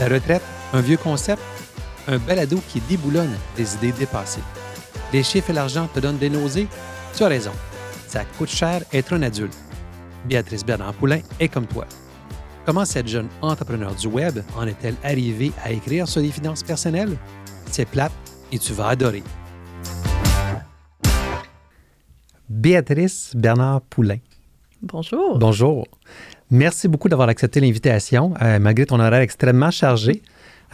La retraite, un vieux concept, un balado qui déboulonne des idées dépassées. Les chiffres et l'argent te donnent des nausées? Tu as raison. Ça coûte cher être un adulte. Béatrice Bernard-Poulain est comme toi. Comment cette jeune entrepreneur du web en est-elle arrivée à écrire sur les finances personnelles? C'est plate et tu vas adorer. Béatrice Bernard-Poulain. Bonjour. Bonjour. Merci beaucoup d'avoir accepté l'invitation, euh, malgré ton horaire extrêmement chargé.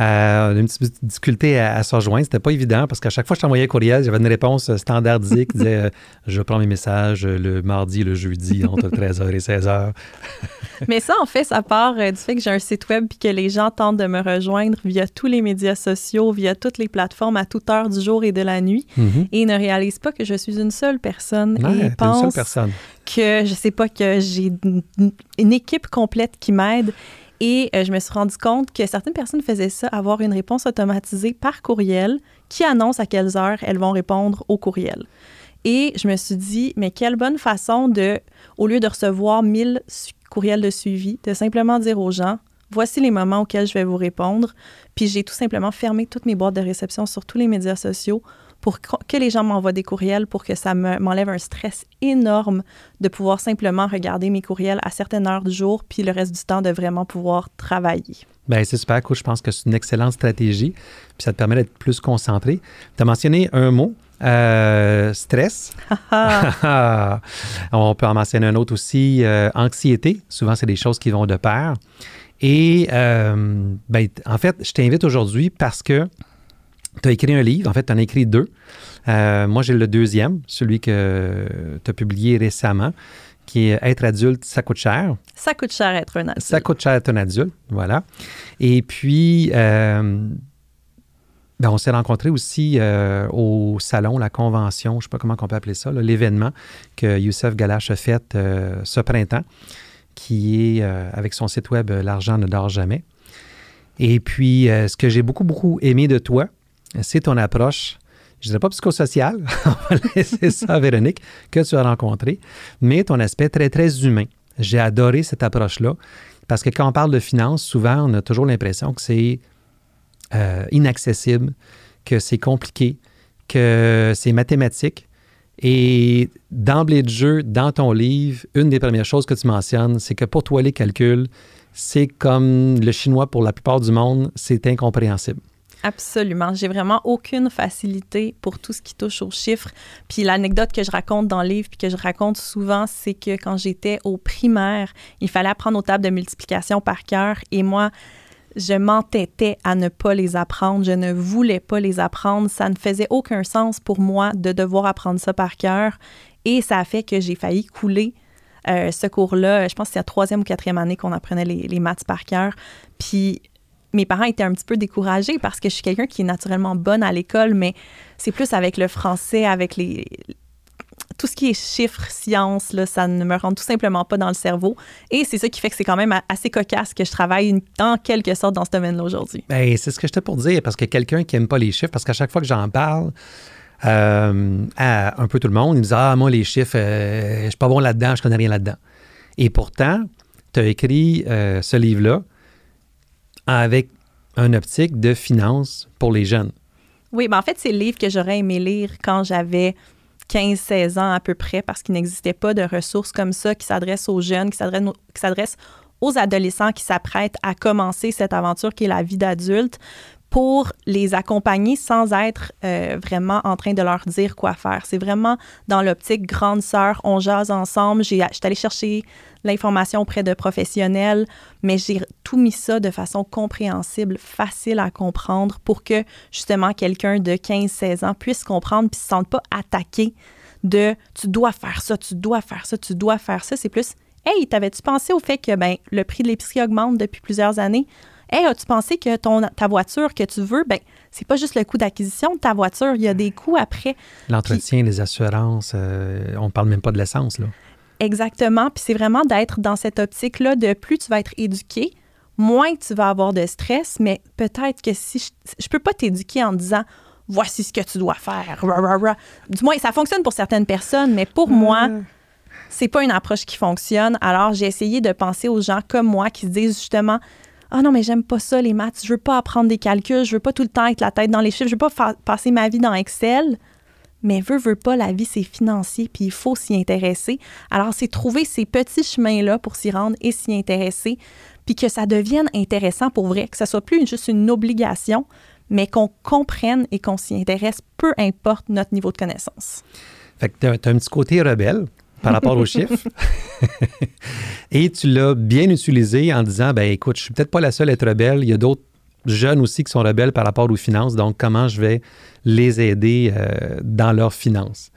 Euh, on a une petite difficulté à, se rejoindre. C'était pas évident parce qu'à chaque fois que je t'envoyais un courriel, j'avais une réponse standardisée qui disait euh, Je prends mes messages le mardi, le jeudi, entre 13h et 16h. Mais ça, en fait, ça part du fait que j'ai un site web et que les gens tentent de me rejoindre via tous les médias sociaux, via toutes les plateformes à toute heure du jour et de la nuit Mhm. et ne réalisent pas que je suis une seule personne Ouais, et pensent que je sais pas que j'ai une, une équipe complète qui m'aide. Et euh, je me suis rendu compte que certaines personnes faisaient ça, avoir une réponse automatisée par courriel qui annonce à quelles heures elles vont répondre au courriel. Et je me suis dit, mais quelle bonne façon de, au lieu de recevoir 1000 su- courriels de suivi, de simplement dire aux gens, voici les moments auxquels je vais vous répondre. Puis j'ai tout simplement fermé toutes mes boîtes de réception sur tous les médias sociaux pour que les gens m'envoient des courriels pour que ça me- m'enlève un stress énorme de pouvoir simplement regarder mes courriels à certaines heures du jour, puis le reste du temps de vraiment pouvoir travailler. Ben, c'est super cool. Je pense que c'est une excellente stratégie. Puis ça te permet d'être plus concentré. Tu as mentionné un mot, euh, stress. On peut en mentionner un autre aussi, euh, anxiété. Souvent, c'est des choses qui vont de pair. Et euh, ben, en fait, je t'invite aujourd'hui parce que tu as écrit un livre. En fait, tu en as écrit deux. Euh, moi, j'ai le deuxième, celui que tu as publié récemment, qui est Être adulte, ça coûte cher. Ça coûte cher être un adulte. Ça coûte cher être un adulte, voilà. Et puis, euh, ben, on s'est rencontrés aussi euh, au salon, la convention, je ne sais pas comment on peut appeler ça, l'événement que Youssef Galache a fait ce printemps, qui est avec son site web L'argent ne dort jamais. Et puis, ce que j'ai beaucoup, beaucoup aimé de toi, c'est ton approche, je ne dirais pas psychosociale, on va laisser ça Véronique, que tu as rencontré, mais ton aspect très, très humain. J'ai adoré cette approche-là parce que quand on parle de finances, souvent, on a toujours l'impression que c'est euh, inaccessible, que c'est compliqué, que c'est mathématique. Et d'emblée de jeu, dans ton livre, une des premières choses que tu mentionnes, c'est que pour toi, les calculs, c'est comme le chinois pour la plupart du monde, c'est incompréhensible. Absolument. J'ai vraiment aucune facilité pour tout ce qui touche aux chiffres. Puis l'anecdote que je raconte dans le livre, puis que je raconte souvent, c'est que quand j'étais au primaire, il fallait apprendre aux tables de multiplication par cœur. Et moi, je m'entêtais à ne pas les apprendre. Je ne voulais pas les apprendre. Ça ne faisait aucun sens pour moi de devoir apprendre ça par cœur. Et ça a fait que j'ai failli couler euh, ce cours-là. Je pense que c'est la troisième ou quatrième année qu'on apprenait les, les maths par cœur. Puis mes parents étaient un petit peu découragés parce que je suis quelqu'un qui est naturellement bonne à l'école, mais c'est plus avec le français, avec les tout ce qui est chiffres, sciences, là, ça ne me rentre tout simplement pas dans le cerveau. Et c'est ça qui fait que c'est quand même assez cocasse que je travaille en quelque sorte dans ce domaine-là aujourd'hui. Ben, c'est ce que j'étais pour dire, parce que quelqu'un qui n'aime pas les chiffres, parce qu'à chaque fois que j'en parle euh, à un peu tout le monde, ils me disent Ah, moi, les chiffres, euh, je suis pas bon là-dedans, je connais rien là-dedans. Et pourtant, tu as écrit euh, ce livre-là avec un optique de finance pour les jeunes. Oui, ben en fait, c'est le livre que j'aurais aimé lire quand j'avais 15-16 ans à peu près, parce qu'il n'existait pas de ressources comme ça qui s'adressent aux jeunes, qui s'adressent aux adolescents qui s'apprêtent à commencer cette aventure qui est la vie d'adulte pour les accompagner sans être euh, vraiment en train de leur dire quoi faire. C'est vraiment dans l'optique grande sœur, on jase ensemble. J'ai, je suis allée chercher l'information auprès de professionnels, mais j'ai tout mis ça de façon compréhensible, facile à comprendre pour que justement quelqu'un de 15-16 ans puisse comprendre puis se sente pas attaqué de tu dois faire ça, tu dois faire ça, tu dois faire ça. C'est plus Hey, t'avais-tu pensé au fait que ben, le prix de l'épicerie augmente depuis plusieurs années? Hey, as-tu pensé que ton, ta voiture que tu veux, ben, c'est pas juste le coût d'acquisition de ta voiture, il y a des coûts après. L'entretien, les assurances, euh, on parle même pas de l'essence, là. Exactement. Puis c'est vraiment d'être dans cette optique-là de plus tu vas être éduqué, moins tu vas avoir de stress, mais peut-être que si je, je peux pas t'éduquer en disant voici ce que tu dois faire. Ra, ra, ra. Du moins, ça fonctionne pour certaines personnes, mais pour moi, c'est pas une approche qui fonctionne. Alors, j'ai essayé de penser aux gens comme moi qui se disent justement ah non, mais j'aime pas ça, les maths, je veux pas apprendre des calculs, je veux pas tout le temps être la tête dans les chiffres, je veux pas passer ma vie dans Excel. Mais veut, veut pas, la vie, c'est financier, puis il faut s'y intéresser. Alors, c'est trouver ces petits chemins-là pour s'y rendre et s'y intéresser, puis que ça devienne intéressant pour vrai, que ça soit plus juste une obligation, mais qu'on comprenne et qu'on s'y intéresse, peu importe notre niveau de connaissance. Fait que tu as, un petit côté rebelle par rapport aux chiffres. et tu l'as bien utilisé en disant, ben écoute, je suis peut-être pas la seule à être rebelle, il y a d'autres jeunes aussi qui sont rebelles par rapport aux finances, donc comment je vais les aider euh, dans leurs finances?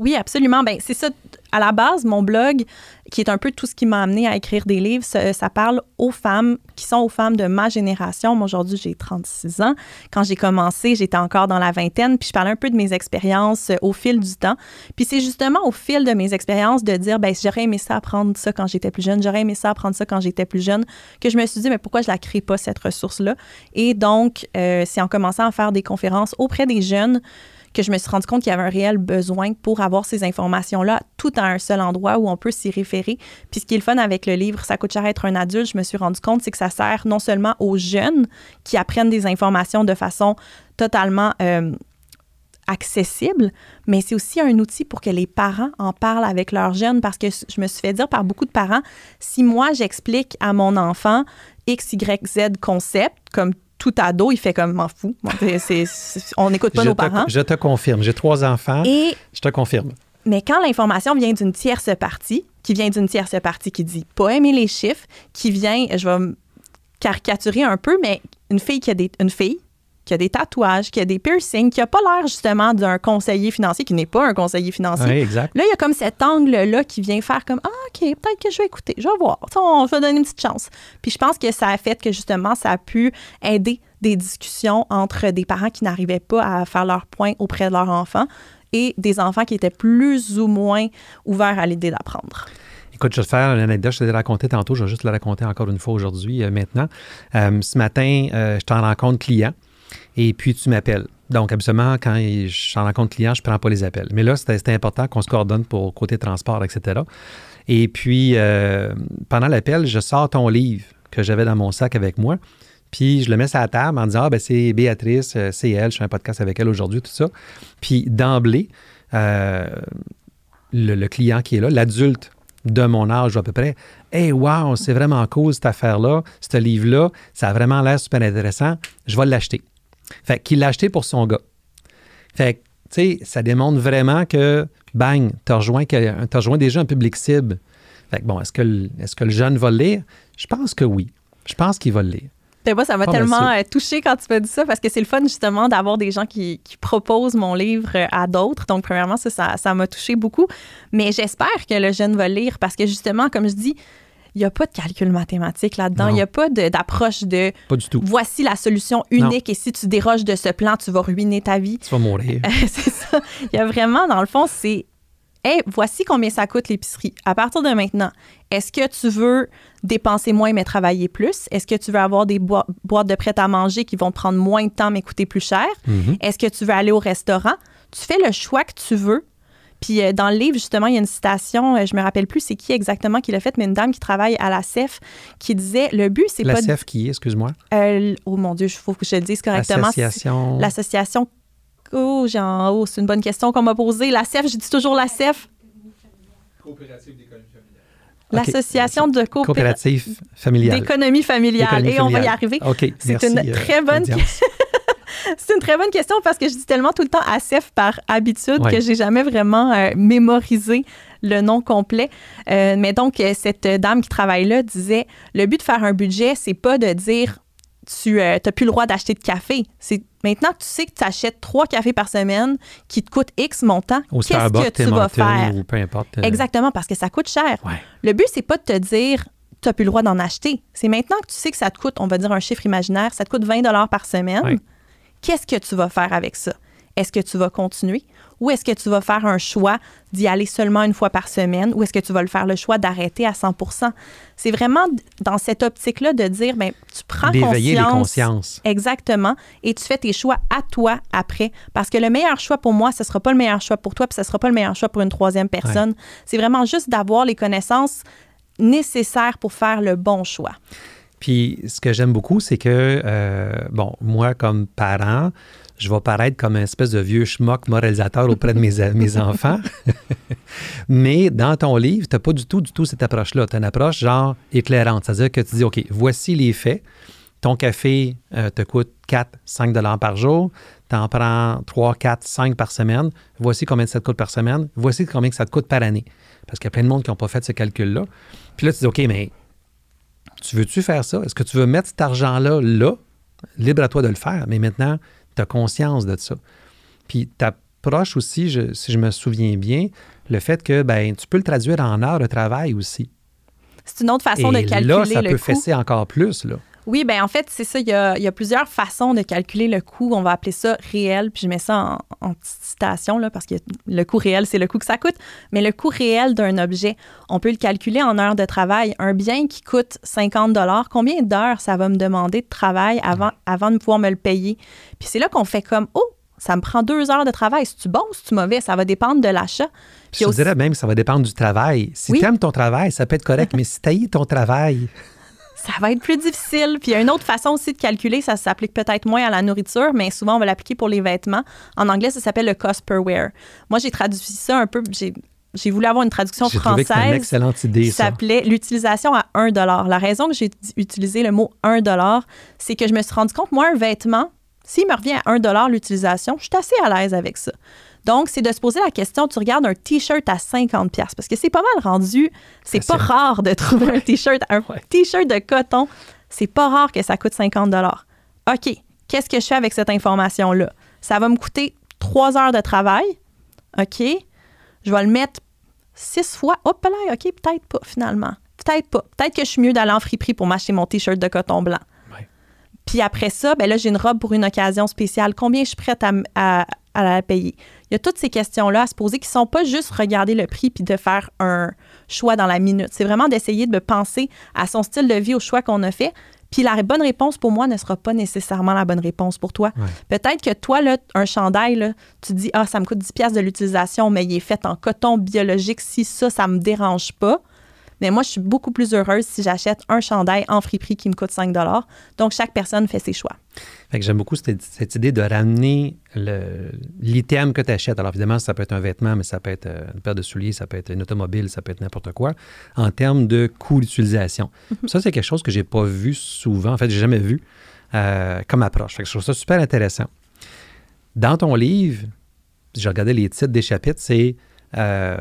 Oui, absolument. Ben, c'est ça. À la base, mon blog, qui est un peu tout ce qui m'a amené à écrire des livres, ça, parle aux femmes qui sont aux femmes de ma génération. Aujourd'hui, j'ai 36 ans. Quand j'ai commencé, j'étais encore dans la vingtaine, puis je parlais un peu de mes expériences euh, au fil du temps. Puis c'est justement au fil de mes expériences de dire, ben j'aurais aimé ça apprendre ça quand j'étais plus jeune, j'aurais aimé ça apprendre ça quand j'étais plus jeune, que je me suis dit, mais pourquoi je la crée pas, cette ressource-là? Et donc, euh, c'est en commençant à faire des conférences auprès des jeunes que je me suis rendu compte qu'il y avait un réel besoin pour avoir ces informations-là tout à un seul endroit où on peut s'y référer. Puis ce qui est le fun avec le livre Ça coûte cher être un adulte, je me suis rendu compte, que ça sert non seulement aux jeunes qui apprennent des informations de façon totalement euh, accessible, mais c'est aussi un outil pour que les parents en parlent avec leurs jeunes parce que je me suis fait dire par beaucoup de parents, si moi j'explique à mon enfant X, Y, Z concept, comme tout ado, il fait comme m'en fous. on n'écoute pas nos parents. Je te confirme. J'ai trois enfants. Et, je te confirme. Mais quand l'information vient d'une tierce partie, qui vient d'une tierce partie qui dit pas aimer les chiffres, qui vient, je vais caricaturer un peu, mais une fille qui a des, une fille qui a des tatouages, qui a des piercings, qui n'a pas l'air justement d'un conseiller financier, qui n'est pas un conseiller financier. Oui, exact. Là, il y a comme cet angle-là qui vient faire comme Ah, OK, peut-être que je vais écouter, je vais voir, on, je vais donner une petite chance. Puis je pense que ça a fait que justement, ça a pu aider des discussions entre des parents qui n'arrivaient pas à faire leur point auprès de leurs enfants et des enfants qui étaient plus ou moins ouverts à l'idée d'apprendre. Écoute, je vais te faire une anecdote, je te l'ai raconté tantôt, je vais juste la raconter encore une fois aujourd'hui, euh, maintenant. Euh, ce matin, euh, je t'en rencontre client et puis tu m'appelles. Donc, absolument, quand je suis en rencontre client, je ne prends pas les appels. Mais là, c'était important qu'on se coordonne pour côté transport, etc. Et puis, euh, pendant l'appel, je sors ton livre que j'avais dans mon sac avec moi. Puis je le mets sur la table en disant Ah, ben c'est Béatrice, euh, c'est elle, je fais un podcast avec elle aujourd'hui, tout ça. Puis d'emblée, euh, le, client qui est là, l'adulte de mon âge à peu près, Hey, wow, c'est vraiment cool cette affaire-là, ce livre-là, ça a vraiment l'air super intéressant, je vais l'acheter. Fait qu'il l'a acheté pour son gars. Fait que, tu sais, ça démontre vraiment que, bang, tu as rejoint, rejoint déjà un public cible. Fait que, bon, est-ce que, le, est-ce que le jeune va le lire? Je pense que oui. Je pense qu'il va le lire. Moi, ça m'a tellement euh, touché quand tu m'as dit ça parce que c'est le fun justement d'avoir des gens qui, qui, proposent mon livre euh, à d'autres. Donc, premièrement, ça, ça m'a touché beaucoup. Mais j'espère que le jeune va lire parce que justement, comme je dis, il n'y a pas de calcul mathématique là-dedans. Il n'y a pas d'approche de, pas du tout. voici la solution unique et si tu déroges de ce plan, tu vas ruiner ta vie. Tu vas mourir. c'est ça. Il y a vraiment, dans le fond, c'est Hey, voici combien ça coûte l'épicerie. À partir de maintenant, est-ce que tu veux dépenser moins mais travailler plus? Est-ce que tu veux avoir des boîtes de prêt à manger qui vont prendre moins de temps mais coûter plus cher? Mm-hmm. Est-ce que tu veux aller au restaurant? Tu fais le choix que tu veux puis euh, dans le livre, justement, il y a une citation, euh, je me rappelle plus c'est qui exactement qui l'a faite, mais une dame qui travaille à la CEF qui disait le but, c'est pas. La CEF qui est, excuse-moi? Euh, oh mon Dieu, il faut que je le dise correctement. L'association. L'association. Oh, genre, oh, c'est une bonne question qu'on m'a posée. La CEF, je dis toujours la CEF. Coopérative d'économie familiale. L'association de coopérative familiale. D'économie familiale. Et on va y arriver. OK. C'est une très bonne question. c'est une très bonne question parce que je dis tellement tout le temps ASEF par habitude que j'ai jamais vraiment euh, mémorisé le nom complet. Euh, mais donc, euh, cette dame qui travaille là disait le but de faire un budget, c'est pas de dire tu n'as plus le droit d'acheter de café. C'est maintenant que tu sais que tu achètes trois cafés par semaine qui te coûtent X montant, qu'est-ce que tu vas faire? peu importe, Exactement, parce que ça coûte cher. Le but, c'est pas de te dire tu n'as plus le droit d'en acheter. C'est maintenant que tu sais que ça te coûte, on va dire un chiffre imaginaire, ça te coûte 20 par semaine. Qu'est-ce que tu vas faire avec ça? Est-ce que tu vas continuer? Ou est-ce que tu vas faire un choix d'y aller seulement une fois par semaine? Ou est-ce que tu vas le faire le choix d'arrêter à 100% C'est vraiment dans cette optique-là de dire, bien, tu prends D'éveiller les consciences. Exactement. Et tu fais tes choix à toi après. Parce que le meilleur choix pour moi, ce ne sera pas le meilleur choix pour toi, puis ce ne sera pas le meilleur choix pour une troisième personne. C'est vraiment juste d'avoir les connaissances nécessaires pour faire le bon choix. Puis ce que j'aime beaucoup, c'est que, euh, bon, moi, comme parent, je vais paraître comme un espèce de vieux schmuck moralisateur auprès de mes, mes enfants. Mais dans ton livre, tu n'as pas du tout, du tout cette approche-là. Tu as une approche genre éclairante. C'est-à-dire que tu dis, OK, voici les faits. Ton café euh, te coûte 4, 5 dollars par jour. Tu en prends 3, 4, 5 par semaine. Voici combien ça te coûte par semaine. Voici combien ça te coûte par année. Parce qu'il y a plein de monde qui n'ont pas fait ce calcul-là. Puis là, tu dis, OK, mais tu veux-tu faire ça? Est-ce que tu veux mettre cet argent-là là? Libre à toi de le faire. Mais maintenant, tu as conscience de ça. Puis tu approches aussi, si je me souviens bien, le fait que ben, tu peux le traduire en heures de travail aussi. C'est une autre façon de calculer là, ça peut fesser encore plus. Là. Oui, bien en fait, c'est ça. Il y, a, plusieurs façons de calculer le coût. On va appeler ça réel, puis je mets ça en, petite citation, là, parce que le coût réel, c'est le coût que ça coûte. Mais le coût réel d'un objet, on peut le calculer en heures de travail. Un bien qui coûte 50 combien d'heures ça va me demander de travail avant, avant de pouvoir me le payer? Puis c'est là qu'on fait comme, oh, ça me prend deux heures de travail. Si tu bon ou si tu mauvais? Ça va dépendre de l'achat. Puis je dirais même que ça va dépendre du travail. Si tu aimes ton travail, ça peut être correct, mais si tu ton travail, ça va être plus difficile. Puis il y a une autre façon aussi de calculer, ça s'applique peut-être moins à la nourriture, mais souvent on va l'appliquer pour les vêtements. En anglais, ça s'appelle le cost per wear. Moi, j'ai traduit ça un peu, j'ai voulu avoir une traduction française. Une excellente idée. Qui s'appelait l'utilisation à 1 La raison que j'ai utilisé le mot 1 c'est que je me suis rendu compte, moi, un vêtement, s'il me revient à 1 l'utilisation, je suis assez à l'aise avec ça. Donc, c'est de se poser la question, tu regardes un T-shirt à 50 parce que c'est pas mal rendu. C'est pas rare de trouver un T-shirt, un T-shirt de coton. C'est pas rare que ça coûte 50 OK, qu'est-ce que je fais avec cette information-là? Ça va me coûter trois heures de travail. OK, je vais le mettre six fois. Hop là, OK, peut-être pas finalement. Peut-être pas. Peut-être que je suis mieux d'aller en friperie pour m'acheter mon T-shirt de coton blanc. Puis après ça, ben là, j'ai une robe pour une occasion spéciale. Combien je suis prête à, à la payer? Il y a toutes ces questions-là à se poser qui ne sont pas juste regarder le prix puis de faire un choix dans la minute. C'est vraiment d'essayer de penser à son style de vie, au choix qu'on a fait. Puis la bonne réponse pour moi ne sera pas nécessairement la bonne réponse pour toi. Peut-être que toi, là, un chandail, là, tu dis, ah, ça me coûte 10 pièces de l'utilisation, mais il est fait en coton biologique. Si ça, ça me dérange pas, mais moi, je suis beaucoup plus heureuse si j'achète un chandail en friperie qui me coûte 5 Donc, chaque personne fait ses choix. Fait que j'aime beaucoup cette, idée de ramener l'item que tu achètes. Alors, évidemment, ça peut être un vêtement, mais ça peut être euh, une paire de souliers, ça peut être une automobile, ça peut être n'importe quoi, en termes de coût d'utilisation. Mhm. Ça, c'est quelque chose que j'ai pas vu souvent. En fait, j'ai jamais vu euh, comme approche. Fait que je trouve ça super intéressant. Dans ton livre, j'ai regardé les titres des chapitres, c'est euh,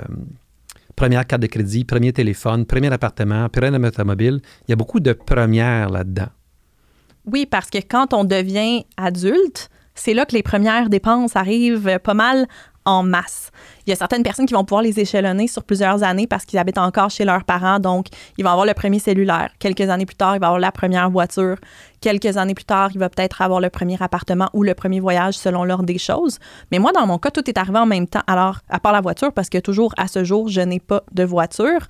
première carte de crédit, premier téléphone, premier appartement, premier automobile. Il y a beaucoup de premières là-dedans. Oui, parce que quand on devient adulte, c'est là que les premières dépenses arrivent pas mal en masse. Il y a certaines personnes qui vont pouvoir les échelonner sur plusieurs années parce qu'ils habitent encore chez leurs parents, donc ils vont avoir le premier cellulaire. Quelques années plus tard, il va avoir la première voiture. Quelques années plus tard, il va peut-être avoir le premier appartement ou le premier voyage selon l'ordre des choses. Mais moi, dans mon cas, tout est arrivé en même temps. Alors, à part la voiture, parce que toujours à ce jour, je n'ai pas de voiture.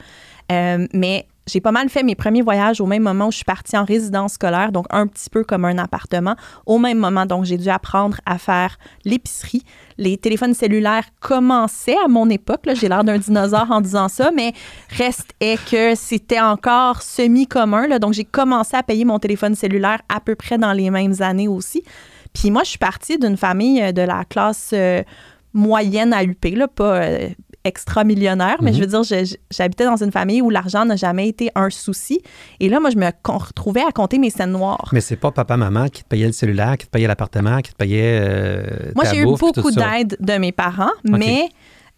Euh, mais j'ai pas mal fait mes premiers voyages au même moment où je suis partie en résidence scolaire, donc un petit peu comme un appartement. Au même moment, donc j'ai dû apprendre à faire l'épicerie. Les téléphones cellulaires commençaient à mon époque. J'ai l'air d'un dinosaure en disant ça, mais reste est que c'était encore semi-commun. Donc j'ai commencé à payer mon téléphone cellulaire à peu près dans les mêmes années aussi. Puis moi, je suis partie d'une famille de la classe euh, moyenne à UP, là, pas, euh, extra-millionnaire, mais je mhm. veux dire, j'habitais dans une famille où l'argent n'a jamais été un souci. Et là, moi, je me retrouvais à compter mes scènes noires. Mais c'est pas papa-maman qui te payait le cellulaire, qui te payait l'appartement, qui te payait. Euh, moi, j'ai eu beaucoup d'aide de mes parents, mais.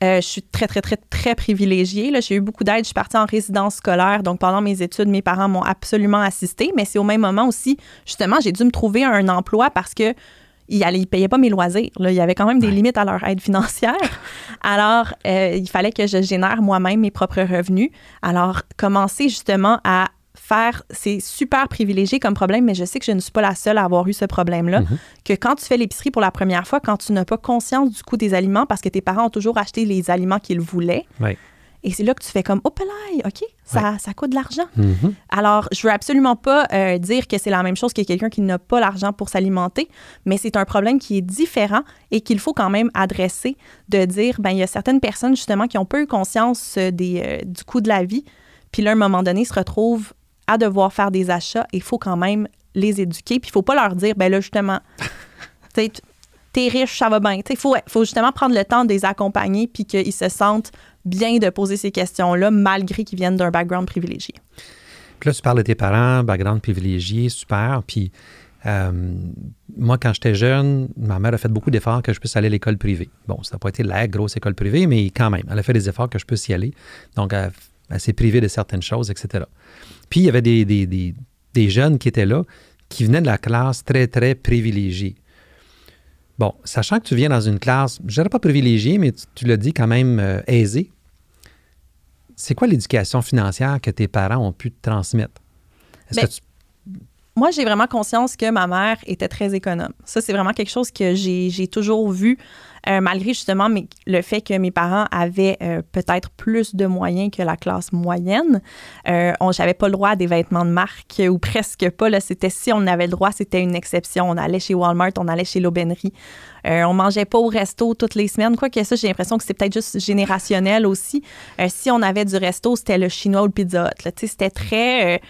Euh, je suis très, très, très, très privilégiée. J'ai eu beaucoup d'aide. Je suis partie en résidence scolaire. Donc, pendant mes études, mes parents m'ont absolument assistée. Mais c'est au même moment aussi, justement, j'ai dû me trouver un emploi parce que ils ne payaient pas mes loisirs. Il y avait quand même des limites à leur aide financière. Alors, euh, il fallait que je génère moi-même mes propres revenus. Alors, commencer justement à faire, c'est super privilégié comme problème, mais je sais que je ne suis pas la seule à avoir eu ce problème-là. Mm-hmm. Que quand tu fais l'épicerie pour la première fois, quand tu n'as pas conscience du coût des aliments parce que tes parents ont toujours acheté les aliments qu'ils voulaient, et c'est là que tu fais comme, oh, OK, ça, ça coûte de l'argent. Mm-hmm. Alors, je veux absolument pas euh, dire que c'est la même chose que quelqu'un qui n'a pas l'argent pour s'alimenter, mais c'est un problème qui est différent et qu'il faut quand même adresser, de dire, ben il y a certaines personnes justement qui ont peu eu conscience euh, des, euh, du coût de la vie, puis là, à un moment donné, se retrouvent à devoir faire des achats, il faut quand même les éduquer. Puis il faut pas leur dire, ben là, justement, t'es riche, ça va bien. Il faut, faut justement prendre le temps de les accompagner puis qu'ils se sentent bien de poser ces questions-là, malgré qu'ils viennent d'un background privilégié. Puis là, tu parles de tes parents, background privilégié, super. Puis euh, moi, quand j'étais jeune, ma mère a fait beaucoup d'efforts que je puisse aller à l'école privée. Bon, ça n'a pas été la grosse école privée, mais quand même, elle a fait des efforts que je puisse y aller. Donc, elle, s'est privée de certaines choses, etc. Puis, il y avait des, des, jeunes qui étaient là, qui venaient de la classe très, très privilégiée. Bon, sachant que tu viens dans une classe, je dirais pas privilégiée, mais tu, l'as dit quand même euh, aisée, c'est quoi l'éducation financière que tes parents ont pu te transmettre? Est-ce ben, que tu moi, j'ai vraiment conscience que ma mère était très économe. Ça, c'est vraiment quelque chose que j'ai toujours vu, euh, malgré justement le fait que mes parents avaient euh, peut-être plus de moyens que la classe moyenne. Euh, on n'avais pas le droit à des vêtements de marque ou presque pas. C'était si on avait le droit, c'était une exception. On allait chez Walmart, on allait chez l'aubainerie. Euh, on mangeait pas au resto toutes les semaines. Quoi que ça, j'ai l'impression que c'est peut-être juste générationnel aussi. si on avait du resto, c'était le chinois ou le pizza C'était très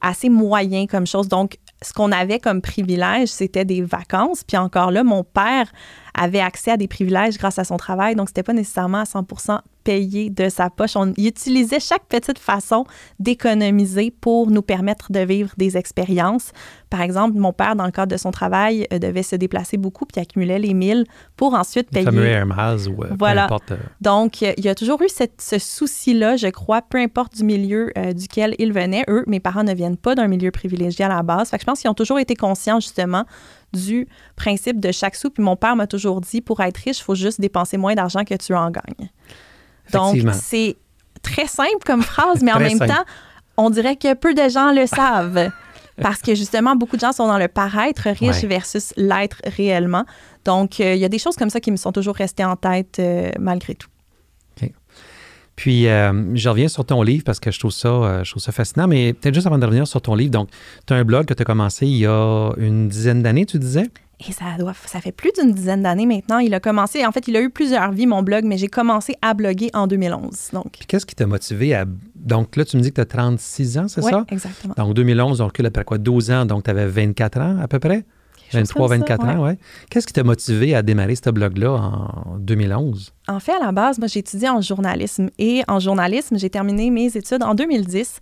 assez moyen comme chose. Donc, ce qu'on avait comme privilège, c'était des vacances. Puis encore là, mon père avait accès à des privilèges grâce à son travail. Donc, c'était pas nécessairement à 100% payé de sa poche. On utilisait chaque petite façon d'économiser pour nous permettre de vivre des expériences. Par exemple, mon père, dans le cadre de son travail, euh, devait se déplacer beaucoup puis accumulait les milles pour ensuite payer. Le Air Miles ou euh, voilà. peu importe. Euh. Donc, il y a toujours eu ce souci-là, je crois, peu importe du milieu duquel ils venaient. Eux, mes parents ne viennent pas d'un milieu privilégié à la base. Fait que je pense qu'ils ont toujours été conscients, justement, du principe de chaque sou. Puis mon père m'a toujours dit, pour être riche, il faut juste dépenser moins d'argent que tu en gagnes. Donc, c'est très simple comme phrase, mais en même temps, on dirait que peu de gens le savent. Parce que justement, beaucoup de gens sont dans le paraître riche versus l'être réellement. Donc, euh, il y a des choses comme ça qui me sont toujours restées en tête euh, malgré tout. Puis, euh, je reviens sur ton livre parce que je trouve ça, je trouve ça fascinant. Mais peut-être juste avant de revenir sur ton livre, donc, tu as un blog que tu as commencé il y a une dizaine d'années, tu disais? Et ça, doit, ça fait plus d'une dizaine d'années maintenant. Il a commencé, en fait, il a eu plusieurs vies, mon blog, mais j'ai commencé à bloguer en 2011. Donc. Puis qu'est-ce qui t'a motivé à. Donc là, tu me dis que tu as 36 ans, c'est ça? Oui, exactement. Donc 2011, on recule après quoi? 12 ans, donc tu avais 24 ans à peu près? 23, 24 ans, oui. Qu'est-ce qui t'a motivé à démarrer ce blog-là en 2011? En fait, à la base, moi, j'ai étudié en journalisme. Et en journalisme, j'ai terminé mes études en 2010.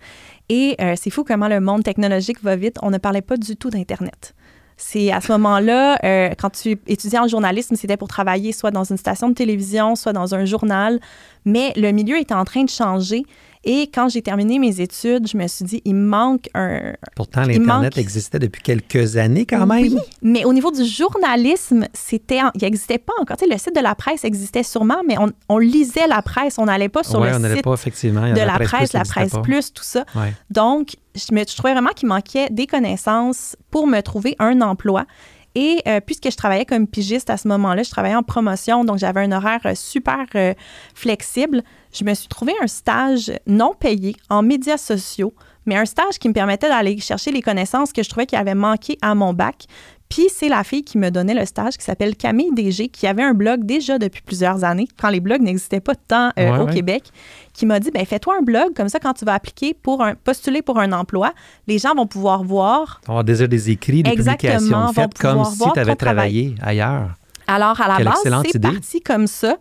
Et euh, c'est fou comment le monde technologique va vite. On ne parlait pas du tout d'Internet. C'est à ce moment-là, euh, quand tu étudiais en journalisme, c'était pour travailler soit dans une station de télévision, soit dans un journal. Mais le milieu était en train de changer. Et quand j'ai terminé mes études, je me suis dit, il manque un. Pourtant, l'Internet existait depuis quelques années quand même. Oui, mais au niveau du journalisme, c'était, il n'existait pas encore. Tu sais, le site de la presse existait sûrement, mais on, lisait la presse, on n'allait pas sur le site pas, effectivement. de la, presse, la presse plus, tout ça. Donc, je, me, je trouvais vraiment qu'il manquait des connaissances pour me trouver un emploi. Et euh, puisque je travaillais comme pigiste à ce moment-là, je travaillais en promotion, donc j'avais un horaire euh, super euh, flexible, je me suis trouvé un stage non payé en médias sociaux, mais un stage qui me permettait d'aller chercher les connaissances que je trouvais qui avaient manqué à mon bac. Puis c'est la fille qui me donnait le stage qui s'appelle Camille DG, qui avait un blog déjà depuis plusieurs années, quand les blogs n'existaient pas tant au Québec, qui m'a dit ben fais-toi un blog comme ça quand tu vas appliquer pour un postuler pour un emploi, les gens vont pouvoir voir avoir déjà des écrits, des publications faites comme si tu avais travaillé ailleurs. Alors à la base, c'est parti comme ça.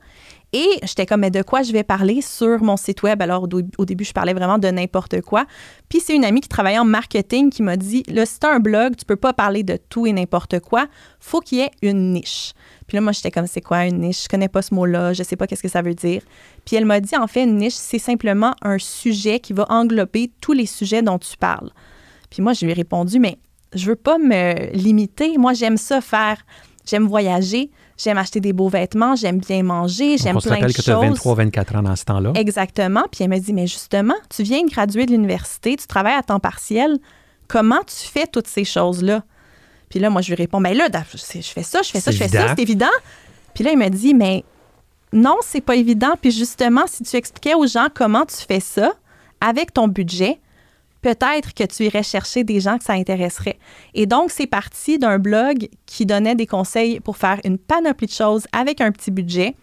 Et j'étais comme, mais de quoi je vais parler sur mon site web? Alors, au, début, je parlais vraiment de n'importe quoi. Puis, c'est une amie qui travaillait en marketing qui m'a dit, là, si un blog, tu peux pas parler de tout et n'importe quoi. faut qu'il y ait une niche. Puis là, moi, j'étais comme, c'est quoi une niche? Je connais pas ce mot-là, je sais pas qu'est-ce que ça veut dire. Puis elle m'a dit, en fait, une niche, c'est simplement un sujet qui va englober tous les sujets dont tu parles. Puis moi, je lui ai répondu, mais je veux pas me limiter. Moi, j'aime ça faire. J'aime voyager, j'aime acheter des beaux vêtements, j'aime bien manger, j'aime plein de choses. que tu as 23, 24 ans dans ce temps-là. Exactement. Puis elle m'a dit, mais justement, tu viens de graduer de l'université, tu travailles à temps partiel. Comment tu fais toutes ces choses-là? Puis là, moi, je lui réponds, mais là, je fais ça, je fais ça, je fais ça, c'est évident. Puis là, il me dit, mais non, c'est pas évident. Puis justement, si tu expliquais aux gens comment tu fais ça avec ton budget, peut-être que tu irais chercher des gens que ça intéresserait. Et donc, c'est parti d'un blog qui donnait des conseils pour faire une panoplie de choses avec un petit budget.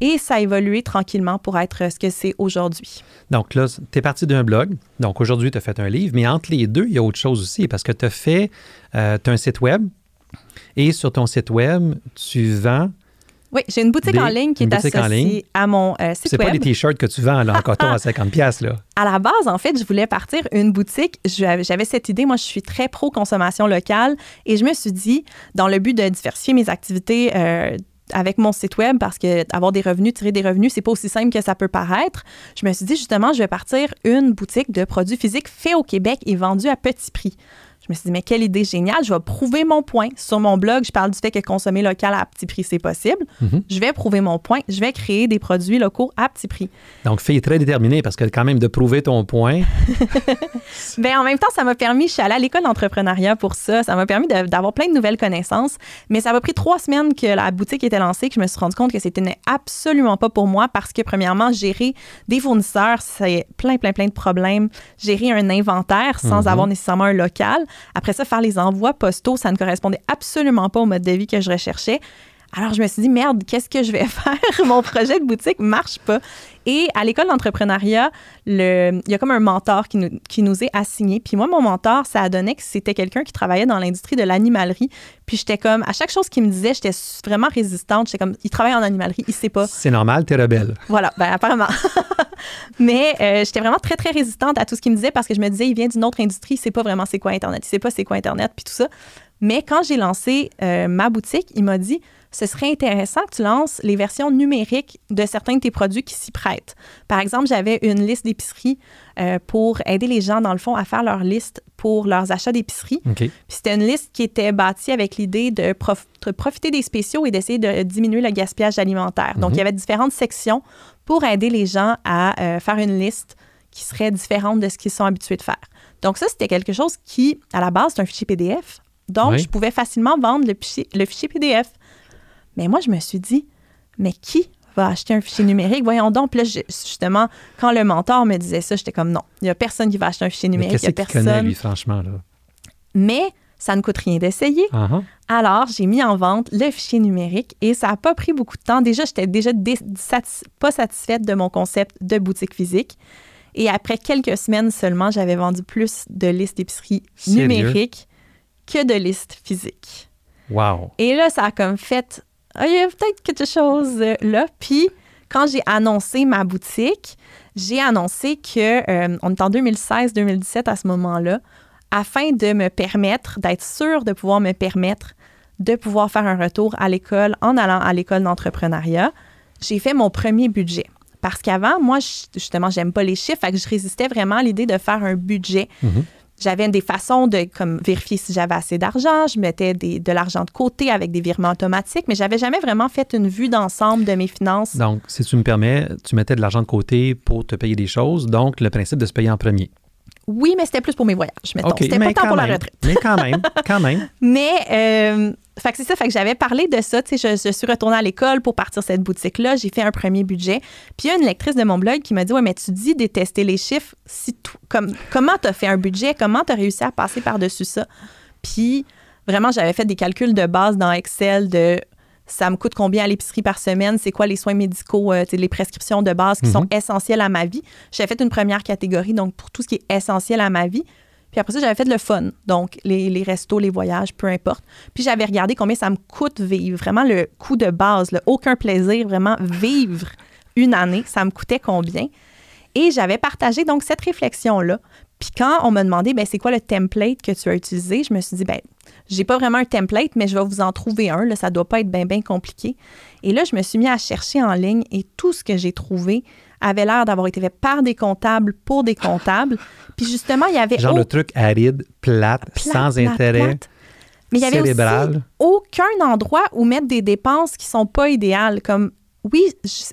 Et ça a évolué tranquillement pour être ce que c'est aujourd'hui. Donc là, tu es parti d'un blog. Donc aujourd'hui, tu as fait un livre. Mais entre les deux, il y a autre chose aussi parce que tu as fait, euh, as un site web. Et sur ton site web, tu vends oui, j'ai une boutique en ligne qui est associée à mon euh, site web. C'est pas des t-shirts que tu vends en coton à 50 pièces là. À la base, en fait, je voulais partir une boutique. J'avais cette idée. Moi, je suis très pro consommation locale et je me suis dit, dans le but de diversifier mes activités. Euh, avec mon site web parce que avoir des revenus, tirer des revenus, c'est pas aussi simple que ça peut paraître. Je me suis dit justement, je vais partir une boutique de produits physiques faits au Québec et vendus à petit prix. Je me suis dit, mais quelle idée géniale, je vais prouver mon point. Sur mon blog, je parle du fait que consommer local à petit prix, c'est possible. Mhm. Je vais prouver mon point, je vais créer des produits locaux à petit prix. Donc, fille très déterminée parce que quand même de prouver ton point. Bien, en même temps, ça m'a permis, je suis allée à l'école d'entrepreneuriat pour ça, ça m'a permis d'avoir plein de nouvelles connaissances, mais ça m'a pris trois semaines que la boutique était lancée, que je me suis rendu compte que c'était absolument pas pour moi parce que, premièrement, gérer des fournisseurs, c'est plein, plein, plein de problèmes. Gérer un inventaire sans mhm. avoir nécessairement un local. Après ça, faire les envois postaux, ça ne correspondait absolument pas au mode de vie que je recherchais. Alors, je me suis dit, merde, qu'est-ce que je vais faire? Mon projet de boutique marche pas. Et à l'école d'entrepreneuriat, il y a comme un mentor qui nous, qui nous est assigné. Puis moi, mon mentor, ça a donné que c'était quelqu'un qui travaillait dans l'industrie de l'animalerie. Puis j'étais comme, à chaque chose qu'il me disait, j'étais vraiment résistante. J'étais comme, il travaille en animalerie, il sait pas. C'est normal, t'es rebelle. Voilà, ben apparemment. Mais euh, j'étais vraiment très, très résistante à tout ce qu'il me disait parce que je me disais, il vient d'une autre industrie, il sait pas vraiment c'est quoi Internet, il sait pas c'est quoi Internet, puis tout ça. Mais quand j'ai lancé euh, ma boutique, il m'a dit, ce serait intéressant que tu lances les versions numériques de certains de tes produits qui s'y prêtent. Par exemple, j'avais une liste d'épicerie euh, pour aider les gens, dans le fond, à faire leur liste pour leurs achats d'épicerie. Puis c'était une liste qui était bâtie avec l'idée de, profiter des spéciaux et d'essayer de diminuer le gaspillage alimentaire. Donc, mhm. il y avait différentes sections pour aider les gens à euh, faire une liste qui serait différente de ce qu'ils sont habitués de faire. Donc, ça, c'était quelque chose qui, à la base, c'est un fichier PDF. Donc, je pouvais facilement vendre le le fichier PDF. Mais moi, je me suis dit, mais qui va acheter un fichier numérique? Voyons donc. Puis là, justement, quand le mentor me disait ça, j'étais comme non, il n'y a personne qui va acheter un fichier numérique. Il y a personne. Connaît, lui, franchement, là? Mais ça ne coûte rien d'essayer. Uh-huh. Alors, j'ai mis en vente le fichier numérique et ça n'a pas pris beaucoup de temps. Déjà, j'étais déjà pas satisfaite de mon concept de boutique physique. Et après quelques semaines seulement, j'avais vendu plus de listes d'épicerie numériques que de listes physiques. Wow. Et là, ça a comme fait il y a peut-être quelque chose euh, là. Puis, quand j'ai annoncé ma boutique, j'ai annoncé que euh, on est en 2016-2017 à ce moment-là, afin de me permettre, d'être sûre de pouvoir me permettre de pouvoir faire un retour à l'école en allant à l'école d'entrepreneuriat, j'ai fait mon premier budget. Parce qu'avant, moi, justement, j'aime pas les chiffres, fait que je résistais vraiment à l'idée de faire un budget. Mm-hmm j'avais des façons de comme, vérifier si j'avais assez d'argent. Je mettais de l'argent de côté avec des virements automatiques, mais j'avais jamais vraiment fait une vue d'ensemble de mes finances. Donc, si tu me permets, tu mettais de l'argent de côté pour te payer des choses. Donc, le principe de se payer en premier. Oui, mais c'était plus pour mes voyages, mettons. c'était pas tant pour la retraite. mais quand même, quand même. mais, euh, fait que c'est ça, fait que j'avais parlé de ça. Tu sais, je, suis retournée à l'école pour partir cette boutique-là. J'ai fait un premier budget. Puis il y a une lectrice de mon blog qui m'a dit Ouais, mais tu dis détester les chiffres. Si comme, comment tu as fait un budget? Comment tu as réussi à passer par-dessus ça Puis vraiment, j'avais fait des calculs de base dans Excel de ça me coûte combien à l'épicerie par semaine, c'est quoi les soins médicaux, euh, les prescriptions de base qui sont mhm. essentielles à ma vie. J'ai fait une première catégorie, donc pour tout ce qui est essentiel à ma vie. Puis après ça, j'avais fait le fun, donc les, restos, les voyages, peu importe. Puis j'avais regardé combien ça me coûte vivre, vraiment le coût de base, aucun plaisir, vraiment vivre une année, ça me coûtait combien? Et j'avais partagé donc cette réflexion-là. Puis quand on m'a demandé, ben c'est quoi le template que tu as utilisé, je me suis dit, ben j'ai pas vraiment un template, mais je vais vous en trouver un. Là, ça doit pas être bien, bien compliqué. Et là, je me suis mis à chercher en ligne et tout ce que j'ai trouvé avait l'air d'avoir été fait par des comptables pour des comptables. Puis justement, il y avait... Genre le truc aride, plate, sans intérêt. Mais il y avait aussi aucun endroit où mettre des dépenses qui sont pas idéales, comme oui,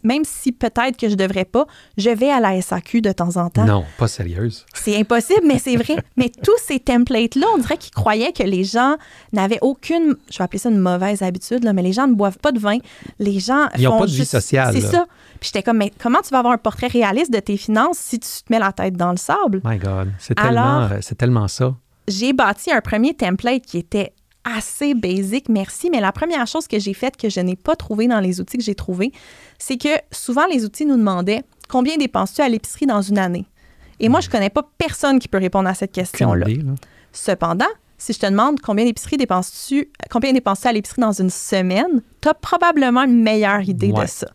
même si peut-être que je devrais pas, je vais à la SAQ de temps en temps. Non, pas sérieuse. C'est impossible, mais c'est vrai. mais tous ces templates-là, on dirait qu'ils croyaient que les gens n'avaient aucune, je vais appeler ça une mauvaise habitude, là, mais les gens ne boivent pas de vin. Les gens. Ils n'ont pas de vie sociale. C'est ça. Puis j'étais comme, mais comment tu vas avoir un portrait réaliste de tes finances si tu te mets la tête dans le sable? My God, c'est tellement, euh, c'est tellement ça. J'ai bâti un premier template qui était assez basique, merci, mais la première chose que j'ai faite que je n'ai pas trouvé dans les outils que j'ai trouvés, c'est que souvent les outils nous demandaient combien dépenses-tu à l'épicerie dans une année? Et moi, je ne connais pas personne qui peut répondre à cette question-là. Cependant, si je te demande combien d'épicerie dépenses-tu, combien dépenses-tu à l'épicerie dans une semaine, tu as probablement une meilleure idée de ça.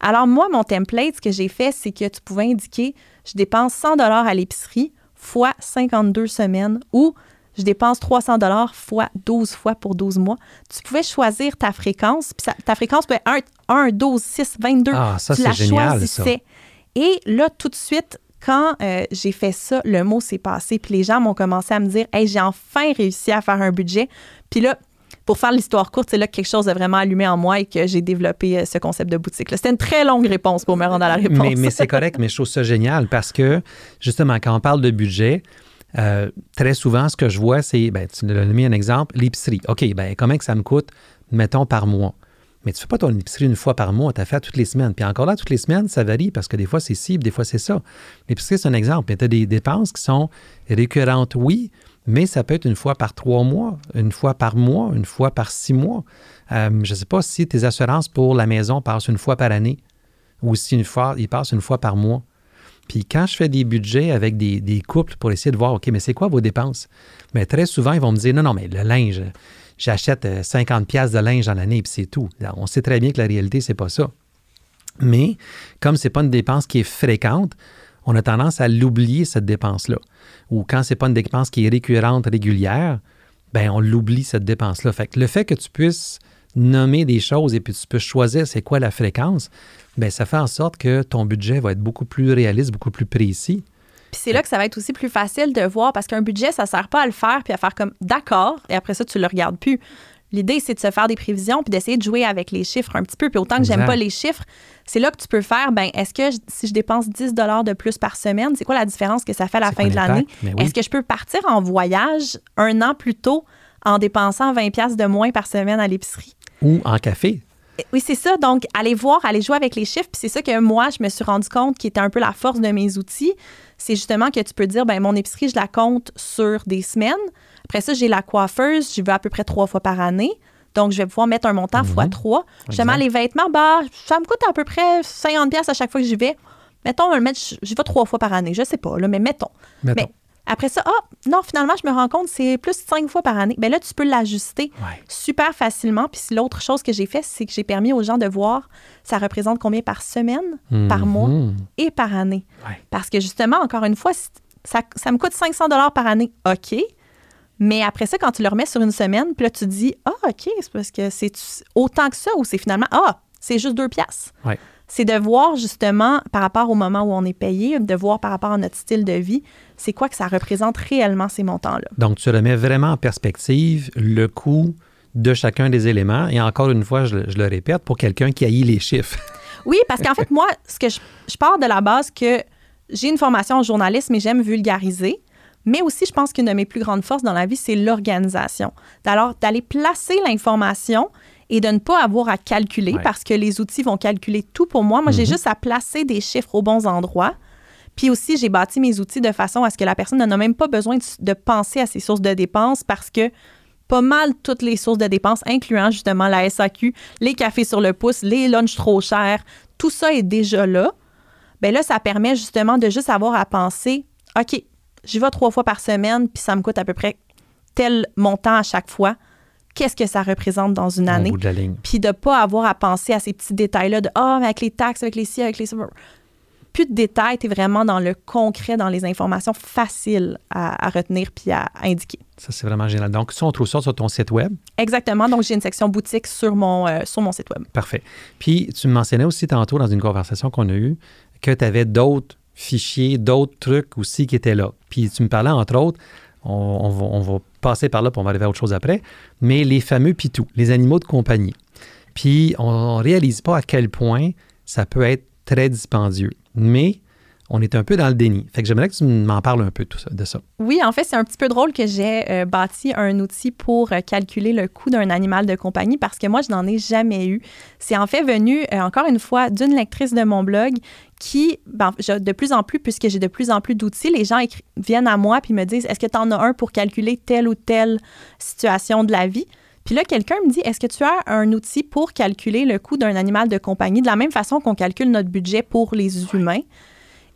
Alors moi, mon template, ce que j'ai fait, c'est que tu pouvais indiquer je dépense 100 dollars à l'épicerie fois 52 semaines ou je dépense 300 dollars fois 12 fois pour 12 mois. Tu pouvais choisir ta fréquence. Puis ta fréquence peut être 1, 1 12, 6, 22. Ah, ça, c'est génial, ça. Et là, tout de suite, quand euh, j'ai fait ça, le mot s'est passé. Puis les gens m'ont commencé à me dire Hey, j'ai enfin réussi à faire un budget. Puis là, pour faire l'histoire courte, c'est là que quelque chose a vraiment allumé en moi et que j'ai développé euh, ce concept de boutique. C'était une très longue réponse pour me rendre à la réponse. Mais, mais c'est correct, mais je trouve ça génial parce que, justement, quand on parle de budget, euh, très souvent, ce que je vois, c'est, ben, tu as mis un exemple, l'épicerie. OK, ben, comment que ça me coûte, mettons, par mois? Mais tu ne fais pas ton épicerie une fois par mois, tu as fait toutes les semaines. Puis encore là, toutes les semaines, ça varie parce que des fois, c'est ci, des fois, c'est ça. L'épicerie, c'est un exemple. Mais tu as des dépenses qui sont récurrentes, oui, mais ça peut être une fois par trois mois, une fois par mois, une fois par six mois. Euh, je ne sais pas si tes assurances pour la maison passent une fois par année ou si une fois, ils passent une fois par mois. Puis quand je fais des budgets avec des, couples pour essayer de voir, OK, mais c'est quoi vos dépenses? Mais très souvent, ils vont me dire, non, non, mais le linge, j'achète 50 euh, pièces de linge dans l'année, puis c'est tout. On sait très bien que la réalité, c'est pas ça. Mais comme c'est pas une dépense qui est fréquente, on a tendance à l'oublier, cette dépense-là. Ou quand c'est pas une dépense qui est récurrente, régulière, ben on l'oublie, cette dépense-là. Fait que le fait que tu puisses nommer des choses et puis tu peux choisir c'est quoi la fréquence, bien, ça fait en sorte que ton budget va être beaucoup plus réaliste, beaucoup plus précis. Puis c'est là que ça va être aussi plus facile de voir parce qu'un budget, ça ne sert pas à le faire puis à faire comme d'accord et après ça, tu le regardes plus. L'idée, c'est de se faire des prévisions puis d'essayer de jouer avec les chiffres un petit peu. Puis autant que j'aime pas les chiffres, c'est là que tu peux faire, ben est-ce que si je dépense 10 de plus par semaine, c'est quoi la différence que ça fait à la fin de l'année? Est-ce que je peux partir en voyage un an plus tôt en dépensant 20 de moins par semaine à l'épicerie? Ou en café. Oui, c'est ça. Donc, aller voir, aller jouer avec les chiffres. Puis c'est ça que moi, je me suis rendu compte qui était un peu la force de mes outils. C'est justement que tu peux dire, ben mon épicerie, je la compte sur des semaines. Après ça, j'ai la coiffeuse, j'y vais à peu près trois fois par année. Donc, je vais pouvoir mettre un montant x mhm. 3. Justement, les vêtements, bah, ça me coûte à peu près 50$ à chaque fois que j'y vais. Mettons, j'y vais trois fois par année. Je sais pas, là, mais mettons. mettons. Après ça, ah, non, finalement, je me rends compte, c'est plus cinq fois par année. Bien là, tu peux l'ajuster super facilement. Puis l'autre chose que j'ai fait, c'est que j'ai permis aux gens de voir ça représente combien par semaine, par mhm. mois et par année. Parce que justement, encore une fois, ça, ça me coûte 500 par année, OK. Mais après ça, quand tu le remets sur une semaine, puis là, tu te dis, ah, OK, c'est parce que c'est autant que ça ou c'est finalement, ah, c'est juste deux piastres c'est de voir justement par rapport au moment où on est payé, de voir par rapport à notre style de vie, c'est quoi que ça représente réellement ces montants-là. Donc, tu remets vraiment en perspective le coût de chacun des éléments. Et encore une fois, je, le répète, pour quelqu'un qui haït les chiffres. oui, parce qu'en fait, moi, ce que je, je pars de la base que j'ai une formation en journalisme et j'aime vulgariser. Mais aussi, je pense qu'une de mes plus grandes forces dans la vie, c'est l'organisation. Alors, d'aller placer l'information et de ne pas avoir à calculer parce que les outils vont calculer tout pour moi. Moi, j'ai mhm. juste à placer des chiffres aux bons endroits. Puis aussi, j'ai bâti mes outils de façon à ce que la personne n'a même pas besoin de, penser à ses sources de dépenses parce que pas mal toutes les sources de dépenses, incluant justement la SAQ, les cafés sur le pouce, les lunchs trop chers, tout ça est déjà là. Bien là, ça permet justement de juste avoir à penser, OK, j'y vais trois fois par semaine, puis ça me coûte à peu près tel montant à chaque fois qu'est-ce que ça représente dans une année. Puis de ne pas avoir à penser à ces petits détails-là de Ah, mais avec les taxes, avec les ci, avec les Plus de détails, tu es vraiment dans le concret, dans les informations faciles à, retenir puis à, indiquer. Ça, c'est vraiment génial. Donc, ça, on trouve ça sur ton site Web? Exactement. Donc, j'ai une section boutique sur mon, euh, sur mon site Web. Parfait. Puis, tu me mentionnais aussi tantôt dans une conversation qu'on a eue que tu avais d'autres fichiers, d'autres trucs aussi qui étaient là. Puis, tu me parlais, entre autres, on, va, passer par là, pour on va arriver à autre chose après, mais les fameux pitous, les animaux de compagnie. Puis on ne réalise pas à quel point ça peut être très dispendieux. Mais on est un peu dans le déni. Fait que j'aimerais que tu m'en parles un peu de, tout ça, de ça. Oui, en fait, c'est un petit peu drôle que j'ai euh, bâti un outil pour euh, calculer le coût d'un animal de compagnie parce que moi, je n'en ai jamais eu. C'est en fait venu, euh, encore une fois, d'une lectrice de mon blog qui, ben, de plus en plus, puisque j'ai de plus en plus d'outils, les gens viennent à moi puis me disent Est-ce que tu en as un pour calculer telle ou telle situation de la vie? Puis là, quelqu'un me dit, est-ce que tu as un outil pour calculer le coût d'un animal de compagnie de la même façon qu'on calcule notre budget pour les humains?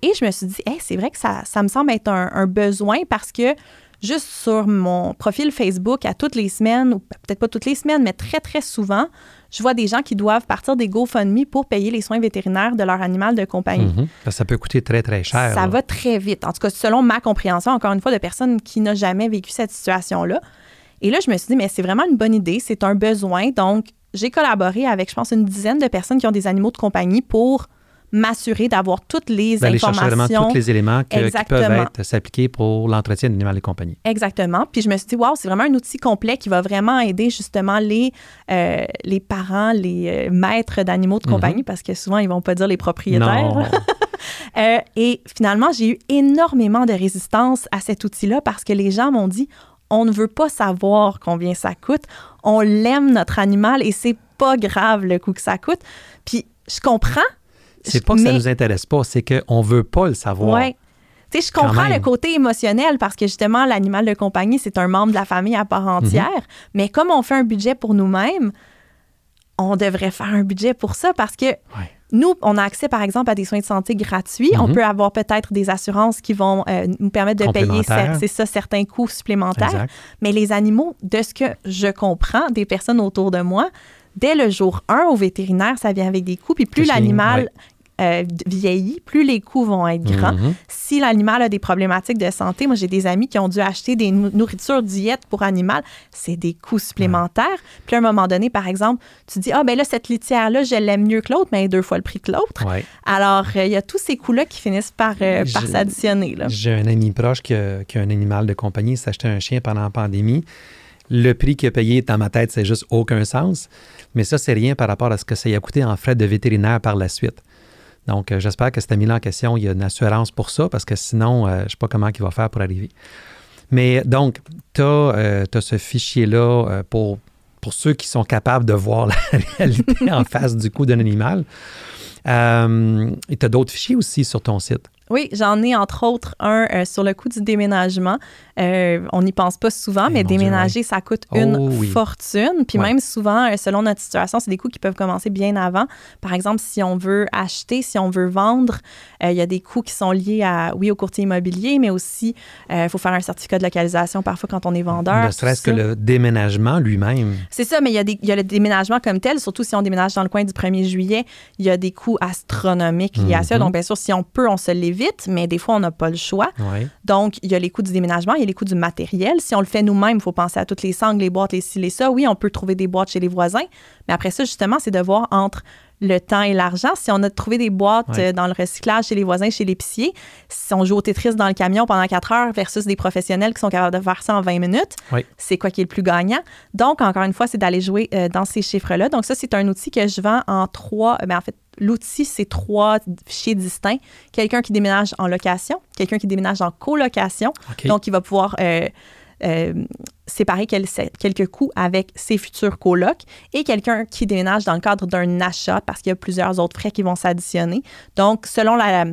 Et je me suis dit, c'est vrai que ça, ça, me semble être un, besoin parce que juste sur mon profil Facebook, à toutes les semaines, ou peut-être pas toutes les semaines, mais très, très souvent, je vois des gens qui doivent partir des GoFundMe pour payer les soins vétérinaires de leur animal de compagnie. Mhm. Ça peut coûter très, très cher. Ça va très vite. En tout cas, selon ma compréhension, encore une fois, de personnes qui n'ont jamais vécu cette situation-là. Et là, je me suis dit, mais c'est vraiment une bonne idée, c'est un besoin. Donc, j'ai collaboré avec, je pense, une dizaine de personnes qui ont des animaux de compagnie pour m'assurer d'avoir toutes les informations. Chercher vraiment tous les éléments qui peuvent être s'appliquer pour l'entretien d'animal de compagnie. Exactement. Puis je me suis dit, wow, c'est vraiment un outil complet qui va vraiment aider justement les, euh, les parents, les euh, maîtres d'animaux de mhm. compagnie, parce que souvent, ils vont pas dire les propriétaires. euh, et finalement, j'ai eu énormément de résistance à cet outil-là parce que les gens m'ont dit, on ne veut pas savoir combien ça coûte. On l'aime, notre animal, et c'est pas grave le coût que ça coûte. Puis je comprends, c'est pas que ça nous intéresse pas, c'est qu'on veut pas le savoir. Oui. Tu sais, je comprends le côté émotionnel parce que justement, l'animal de compagnie, c'est un membre de la famille à part mhm. entière. Mais comme on fait un budget pour nous-mêmes, on devrait faire un budget pour ça parce que nous, on a accès, par exemple, à des soins de santé gratuits. On mhm. peut avoir peut-être des assurances qui vont euh, nous permettre de payer, c'est ça, certains coûts supplémentaires. Mais les animaux, de ce que je comprends des personnes autour de moi, dès le jour 1 au vétérinaire, ça vient avec des coûts. Puis plus l'animal euh, vieillit, plus les coûts vont être grands. Mhm. Si l'animal a des problématiques de santé, moi j'ai des amis qui ont dû acheter des nourritures diètes pour animal, c'est des coûts supplémentaires. Puis à un moment donné, par exemple, tu dis ah ben là cette litière là, je l'aime mieux que l'autre, mais elle est deux fois le prix que l'autre. Alors euh, il y a tous ces coûts là qui finissent par, euh, par s'additionner. J'ai un ami proche qui a, qui a, un animal de compagnie, il s'est acheté un chien pendant la pandémie. Le prix qu'il a payé dans ma tête, c'est juste aucun sens. Mais ça, c'est rien par rapport à ce que ça y a coûté en frais de vétérinaire par la suite. Donc, euh, j'espère que cet ami-là en question, il y a une assurance pour ça, parce que sinon, euh, je ne sais pas comment il va faire pour arriver. Mais donc, tu as, euh, ce fichier-là pour, pour ceux qui sont capables de voir la réalité en face du coût d'un animal. et tu as d'autres fichiers aussi sur ton site. Oui, j'en ai entre autres un sur le coût du déménagement. Euh, on n'y pense pas souvent, eh, mais déménager, ça coûte une oh fortune. Puis même souvent, euh, selon notre situation, c'est des coûts qui peuvent commencer bien avant. Par exemple, si on veut acheter, si on veut vendre, euh, il y a des coûts qui sont liés à, oui, au courtier immobilier, mais aussi, il faut faire un certificat de localisation parfois quand on est vendeur. Ne serait-ce que le déménagement lui-même. C'est ça, mais il y, a des, y a le déménagement comme tel, surtout si on déménage dans le coin du 1er juillet, il y a des coûts astronomiques liés à ça. Mhm. Donc, bien sûr, si on peut, on se l'évite, mais des fois, on n'a pas le choix. Donc, il y a les coûts du déménagement, il y a les coûts du matériel. Si on le fait nous-mêmes, il faut penser à toutes les sangles, les boîtes, les ci, les ça. Oui, on peut trouver des boîtes chez les voisins, mais après ça, justement, c'est de voir entre le temps et l'argent. Si on a trouvé des boîtes euh, dans le recyclage chez les voisins, chez l'épicier, si on joue au Tetris dans le camion pendant quatre heures versus des professionnels qui sont capables de faire ça en 20 minutes, c'est quoi qui est le plus gagnant? Donc, encore une fois, c'est d'aller jouer euh, dans ces chiffres-là. Donc, ça, c'est un outil que je vends en trois, mais euh, ben, en fait, L'outil, c'est trois fichiers distincts. Quelqu'un qui déménage en location, quelqu'un qui déménage en colocation. Donc, il va pouvoir euh, euh, séparer quelques coûts avec ses futurs colocs et quelqu'un qui déménage dans le cadre d'un achat parce qu'il y a plusieurs autres frais qui vont s'additionner. Donc, selon la,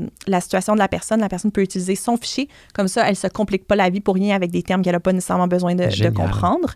situation de la personne, la personne peut utiliser son fichier. Comme ça, elle ne se complique pas la vie pour rien avec des termes qu'elle n'a pas nécessairement besoin de, comprendre.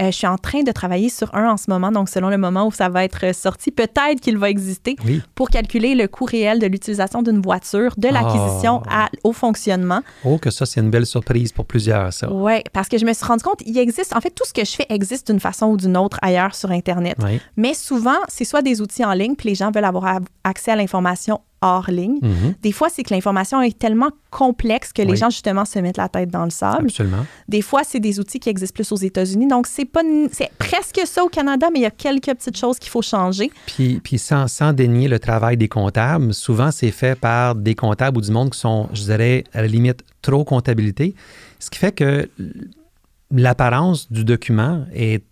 Euh, je suis en train de travailler sur un en ce moment, donc selon le moment où ça va être sorti, peut-être qu'il va exister pour calculer le coût réel de l'utilisation d'une voiture, de l'acquisition ah. au fonctionnement. Oh, que ça, c'est une belle surprise pour plusieurs, ça. Oui, parce que je me suis rendu compte, il existe, en fait, tout ce que je fais existe d'une façon ou d'une autre ailleurs sur Internet. Mais souvent, c'est soit des outils en ligne, puis les gens veulent avoir accès à l'information hors ligne. Mhm. Des fois, c'est que l'information est tellement complexe que les gens, justement, se mettent la tête dans le sable. Absolument. Des fois, c'est des outils qui existent plus aux États-Unis. Donc, c'est pas c'est presque ça au Canada, mais il y a quelques petites choses qu'il faut changer. Puis, puis sans, sans dénier le travail des comptables, souvent, c'est fait par des comptables ou du monde qui sont, je dirais, à la limite, trop comptabilité. Ce qui fait que l'apparence du document est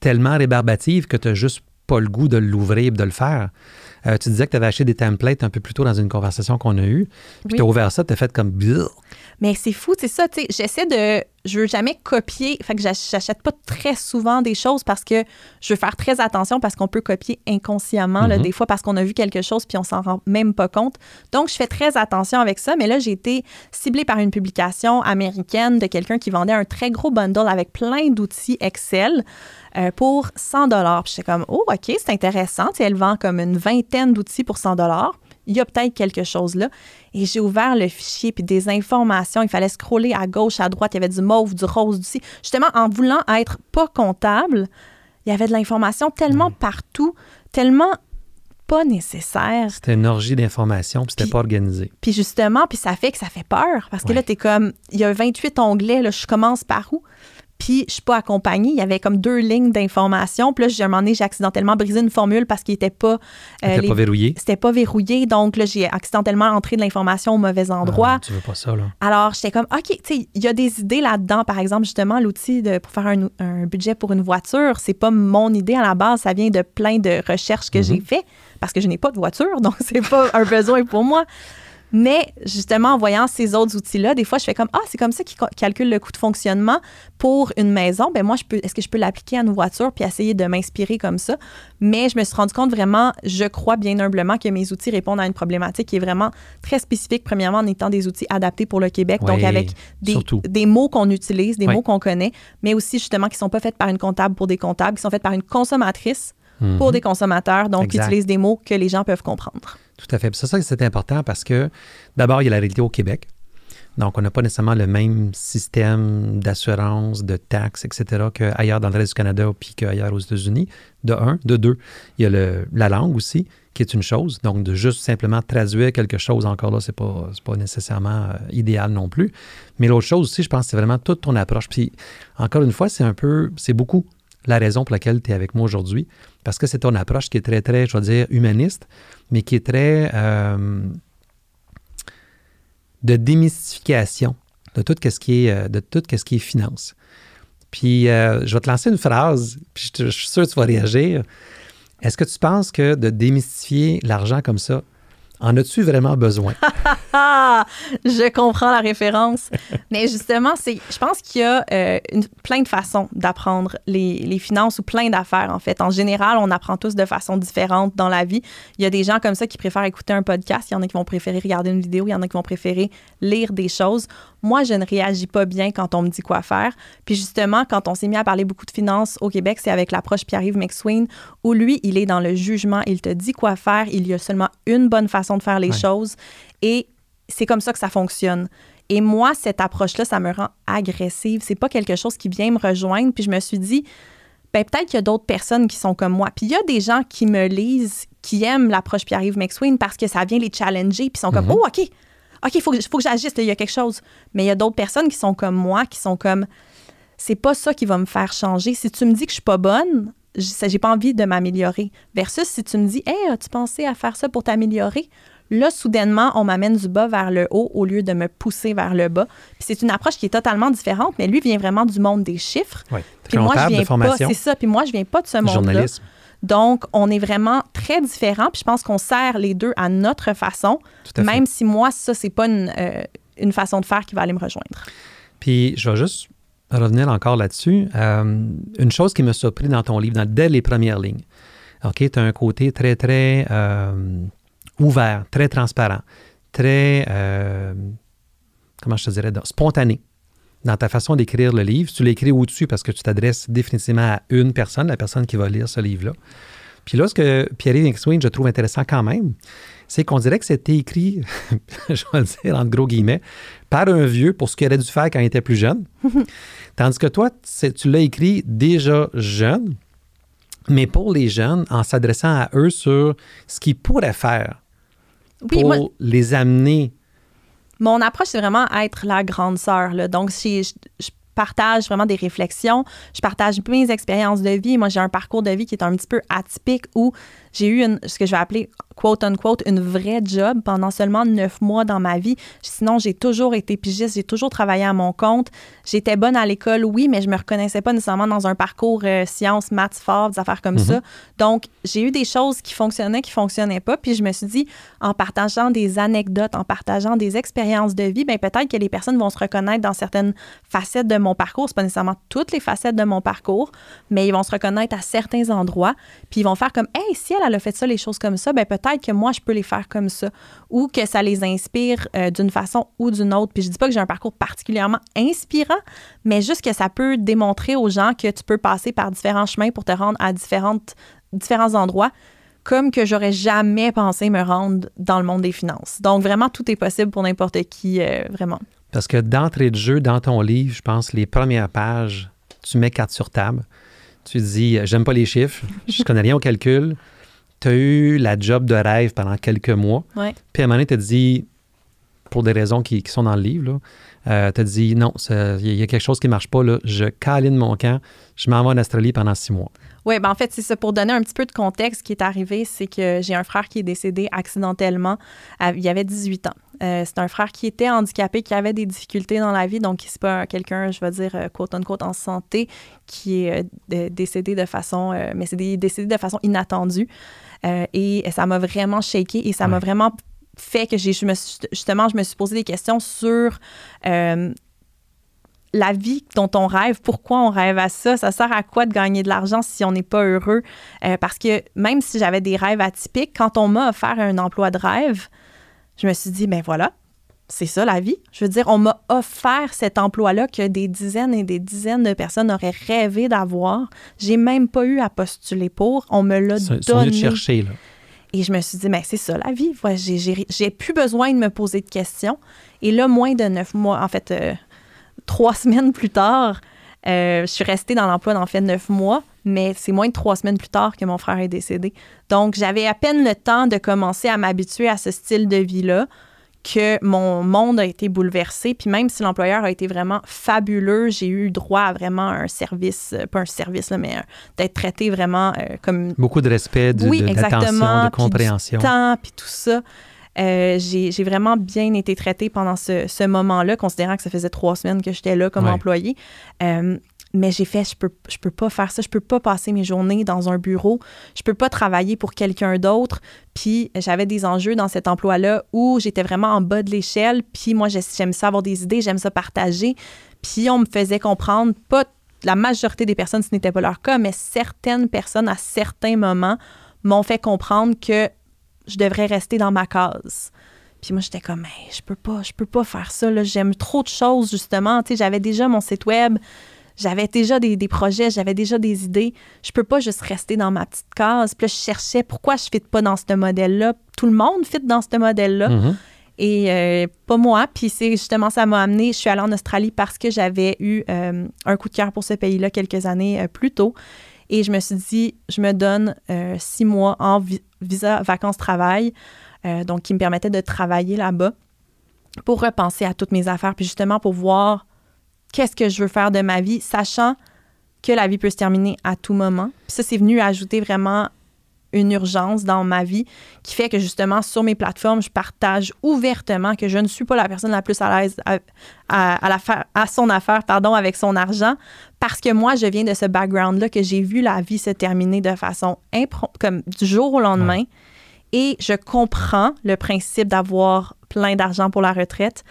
tellement rébarbative que tu n'as juste pas le goût de l'ouvrir et de le faire. Euh, tu disais que tu avais acheté des templates un peu plus tôt dans une conversation qu'on a eue. Puis Oui. tu as ouvert ça, tu as fait comme. Mais c'est fou, c'est ça, tu sais, j'essaie de, je veux jamais copier, fait que j'ach- j'achète pas très souvent des choses parce que je veux faire très attention parce qu'on peut copier inconsciemment, là, Mhm. des fois parce qu'on a vu quelque chose puis on s'en rend même pas compte. Donc, je fais très attention avec ça, mais là, j'ai été ciblée par une publication américaine de quelqu'un qui vendait un très gros bundle avec plein d'outils Excel euh, pour 100 dollars. Puis j'étais comme, oh, OK, c'est intéressant. Tu sais, elle vend comme une vingtaine d'outils pour 100 dollars. Il y a peut-être quelque chose là. Et j'ai ouvert le fichier, puis des informations. Il fallait scroller à gauche, à droite. Il y avait du mauve, du rose, du ci. Justement, en voulant être pas comptable, il y avait de l'information tellement partout, tellement pas nécessaire. C'était une orgie d'informations, puis c'était pas organisé. Puis justement, puis ça fait que ça fait peur. Parce que Ouais. là, t'es comme, il y a 28 onglets, là, je commence par où? Puis je suis pas accompagnée. Il y avait comme deux lignes d'information. Puis là, j'ai- à un moment donné, j'ai accidentellement brisé une formule parce qu'il était pas... euh, les- pas verrouillé. C'était pas verrouillé. Donc là, j'ai accidentellement entré de l'information au mauvais endroit. Ah, tu veux pas ça, là. Alors, j'étais comme, OK, tu sais, il y a des idées là-dedans. Par exemple, justement, l'outil de- pour faire un, un budget pour une voiture, c'est pas mon idée à la base. Ça vient de plein de recherches que j'ai fait parce que je n'ai pas de voiture, donc c'est pas un besoin pour moi. Mais justement, en voyant ces autres outils-là, des fois, je fais comme, ah, c'est comme ça qu'ils calculent le coût de fonctionnement pour une maison. Ben moi, je peux, est-ce que je peux l'appliquer à une voiture puis essayer de m'inspirer comme ça? Mais je me suis rendu compte vraiment, je crois bien humblement que mes outils répondent à une problématique qui est vraiment très spécifique, premièrement en étant des outils adaptés pour le Québec, donc avec des, mots qu'on utilise, des Oui. mots qu'on connaît, mais aussi justement qui sont pas faits par une comptable pour des comptables, qui sont faits par une consommatrice pour Mhm. des consommateurs, donc qui utilisent des mots que les gens peuvent comprendre. Tout à fait. C'est ça que c'est important parce que, d'abord, il y a la réalité au Québec. Donc, on n'a pas nécessairement le même système d'assurance, de taxes, etc., qu'ailleurs dans le reste du Canada puis qu'ailleurs aux États-Unis. De un. De deux, il y a le- la langue aussi, qui est une chose. Donc, de juste simplement traduire quelque chose, encore là, c'est pas, c'est pas nécessairement euh, idéal non plus. Mais l'autre chose aussi, je pense, c'est vraiment toute ton approche. Puis, encore une fois, c'est un peu, c'est beaucoup la raison pour laquelle tu es avec moi aujourd'hui, parce que c'est ton approche qui est très, très, je vais dire, humaniste, mais qui est très euh, de démystification de tout ce qui est, euh, de tout ce qui est finance. Puis, euh, je vais te lancer une phrase, puis je, je suis sûr que tu vas réagir. Est-ce que tu penses que de démystifier l'argent comme ça, en as-tu vraiment besoin? Je comprends la référence. Mais justement, c'est, je pense qu'il y a euh, une- plein de façons d'apprendre les, les finances ou plein d'affaires, en fait. En général, on apprend tous de façon différente dans la vie. Il y a des gens comme ça qui préfèrent écouter un podcast. Il y en a qui vont préférer regarder une vidéo. Il y en a qui vont préférer lire des choses. Moi, je ne réagis pas bien quand on me dit quoi faire. Puis justement, quand on s'est mis à parler beaucoup de finances au Québec, c'est avec l'approche Pierre-Yves McSween, où lui, il est dans le jugement. Il te dit quoi faire. Il y a seulement une bonne façon de faire les Ouais. choses. Et c'est comme ça que ça fonctionne. Et moi, cette approche-là, ça me rend agressive. C'est pas quelque chose qui vient me rejoindre. Puis je me suis dit, ben, peut-être qu'il y a d'autres personnes qui sont comme moi. Puis il y a des gens qui me lisent, qui aiment l'approche Pierre-Yves McSween parce que ça vient les challenger. Puis ils sont comme, Mhm. oh, OK, OK, il faut que, faut que j'agisse, il y a quelque chose. Mais il y a d'autres personnes qui sont comme moi, qui sont comme, c'est pas ça qui va me faire changer. Si tu me dis que je suis pas bonne, j'ai pas envie de m'améliorer. Versus si tu me dis, hey, as-tu pensé à faire ça pour t'améliorer? Là, soudainement, on m'amène du bas vers le haut au lieu de me pousser vers le bas. Puis c'est une approche qui est totalement différente, mais lui vient vraiment du monde des chiffres. Oui. Puis moi, je viens pas, c'est ça. Puis moi, je viens pas de ce monde-là. Donc, on est vraiment très différents. Puis je pense qu'on sert les deux à notre façon, Tout à fait. même si moi, ça, c'est pas une, euh, une façon de faire qui va aller me rejoindre. Puis je vais juste revenir encore là-dessus. Euh, une chose qui m'a surpris dans ton livre, dans, dès les premières lignes. Tu as un côté très, très euh, ouvert, très transparent, très, euh, comment je te dirais, spontané dans ta façon d'écrire le livre. Tu l'écris au-dessus parce que tu t'adresses définitivement à une personne, la personne qui va lire ce livre-là. Puis là, ce que Pierre-Yves je trouve intéressant quand même, c'est qu'on dirait que c'était écrit, je vais le dire entre gros guillemets, par un vieux pour ce qu'il aurait dû faire quand il était plus jeune. Tandis que toi, tu l'as écrit déjà jeune, mais pour les jeunes, en s'adressant à eux sur ce qu'ils pourraient faire Oui, pour moi, les amener. mon approche, c'est vraiment être la grande sœur. là. Donc, si je, je partage vraiment des réflexions, je partage mes expériences de vie. Moi, j'ai un parcours de vie qui est un petit peu atypique où j'ai eu une, ce que je vais appeler quote unquote une vraie job pendant seulement neuf mois dans ma vie. Sinon, j'ai toujours été pigiste, j'ai toujours travaillé à mon compte. J'étais bonne à l'école, oui, mais je me reconnaissais pas nécessairement dans un parcours euh, sciences, maths fort, des affaires comme ça. Donc, j'ai eu des choses qui fonctionnaient, qui fonctionnaient pas. Puis je me suis dit, en partageant des anecdotes, en partageant des expériences de vie, ben peut-être que les personnes vont se reconnaître dans certaines facettes de mon parcours. C'est pas nécessairement toutes les facettes de mon parcours, mais ils vont se reconnaître à certains endroits. Puis ils vont faire comme, hey, si elle, elle a fait ça, les choses comme ça, ben peut-être que moi, je peux les faire comme ça. Ou que ça les inspire euh, d'une façon ou d'une autre. Puis je dis pas que j'ai un parcours particulièrement inspirant, mais juste que ça peut démontrer aux gens que tu peux passer par différents chemins pour te rendre à différentes, différents endroits comme que j'aurais jamais pensé me rendre dans le monde des finances. Donc vraiment, tout est possible pour n'importe qui, euh, vraiment. Parce que d'entrée de jeu, dans ton livre, je pense, les premières pages, tu mets quatre sur table. Tu dis, j'aime pas les chiffres, je connais rien au calcul. Tu as eu la job de rêve pendant quelques mois. Ouais. Puis à un moment donné, tu as dit, pour des raisons qui, qui sont dans le livre, euh, tu as dit, non, il y a quelque chose qui marche pas, là, je câline mon camp, je m'en vais en Australie pendant six mois. Oui, ben en fait, c'est ça. Pour donner un petit peu de contexte, ce qui est arrivé, c'est que j'ai un frère qui est décédé accidentellement. à- Il avait 18 ans. Euh, c'est un frère qui était handicapé, qui avait des difficultés dans la vie, donc c'est pas quelqu'un, je vais dire, euh, quote unquote, en santé, qui est euh, dé- décédé de façon, euh, mais c'est décédé de façon inattendue. Euh, et ça m'a vraiment shaké et ça m'a vraiment fait que j'ai, je me suis- justement, je me suis posé des questions sur euh, la vie dont on rêve, pourquoi on rêve à ça, ça sert à quoi de gagner de l'argent si on n'est pas heureux? Euh, parce que même si j'avais des rêves atypiques, quand on m'a offert un emploi de rêve, je me suis dit, ben voilà, c'est ça la vie. Je veux dire, on m'a offert cet emploi-là que des dizaines et des dizaines de personnes auraient rêvé d'avoir. J'ai même pas eu à postuler pour. On me l'a sont sont donné. te chercher, là. Et je me suis dit, mais c'est ça la vie. Ouais, j'ai, plus besoin de me poser de questions. Et là, moins de neuf mois, en fait, euh, trois semaines plus tard, euh, je suis restée dans l'emploi dans fait neuf mois, mais c'est moins de trois semaines plus tard que mon frère est décédé. Donc, j'avais à peine le temps de commencer à m'habituer à ce style de vie-là que mon monde a été bouleversé. Puis même si l'employeur a été vraiment fabuleux, j'ai eu droit à vraiment un service, euh, pas un service, là, mais euh, d'être traité vraiment euh, comme Beaucoup de respect, du- Oui, de- de puis du compréhension. temps, puis tout ça. Euh, j'ai j'ai vraiment bien été traitée pendant ce, ce moment-là, considérant que ça faisait trois semaines que j'étais là comme Ouais. employée. Euh, mais j'ai fait, je peux, je peux pas faire ça, je peux pas passer mes journées dans un bureau, je peux pas travailler pour quelqu'un d'autre. Puis j'avais des enjeux dans cet emploi-là où j'étais vraiment en bas de l'échelle. Puis moi, j'ai- j'aime ça avoir des idées, j'aime ça partager. Puis on me faisait comprendre, pas la majorité des personnes, ce n'était pas leur cas, mais certaines personnes à certains moments m'ont fait comprendre que je devrais rester dans ma case. Puis moi, j'étais comme, Hey, je peux pas, je peux pas faire ça. J'aime trop de choses, justement. Tu sais, j'avais déjà mon site web, j'avais déjà des, des projets, j'avais déjà des idées. Je peux pas juste rester dans ma petite case. Puis là, je cherchais pourquoi je ne fit pas dans ce modèle-là. Tout le monde fit dans ce modèle-là Mhm. et euh, pas moi. Puis c'est justement, ça m'a amené, je suis allée en Australie parce que j'avais eu euh, un coup de cœur pour ce pays-là quelques années euh, plus tôt. Et je me suis dit, je me donne six mois en vi- visa vacances-travail, donc qui me permettait de travailler là-bas pour repenser à toutes mes affaires, puis justement pour voir qu'est-ce que je veux faire de ma vie, sachant que la vie peut se terminer à tout moment. Puis ça, c'est venu ajouter vraiment une urgence dans ma vie qui fait que justement sur mes plateformes, je partage ouvertement que je ne suis pas la personne la plus à l'aise à, à- à la fa- à son affaire pardon, avec son argent parce que moi, je viens de ce background-là que j'ai vu la vie se terminer de façon comme du jour au lendemain. Et je comprends le principe d'avoir plein d'argent pour la retraite,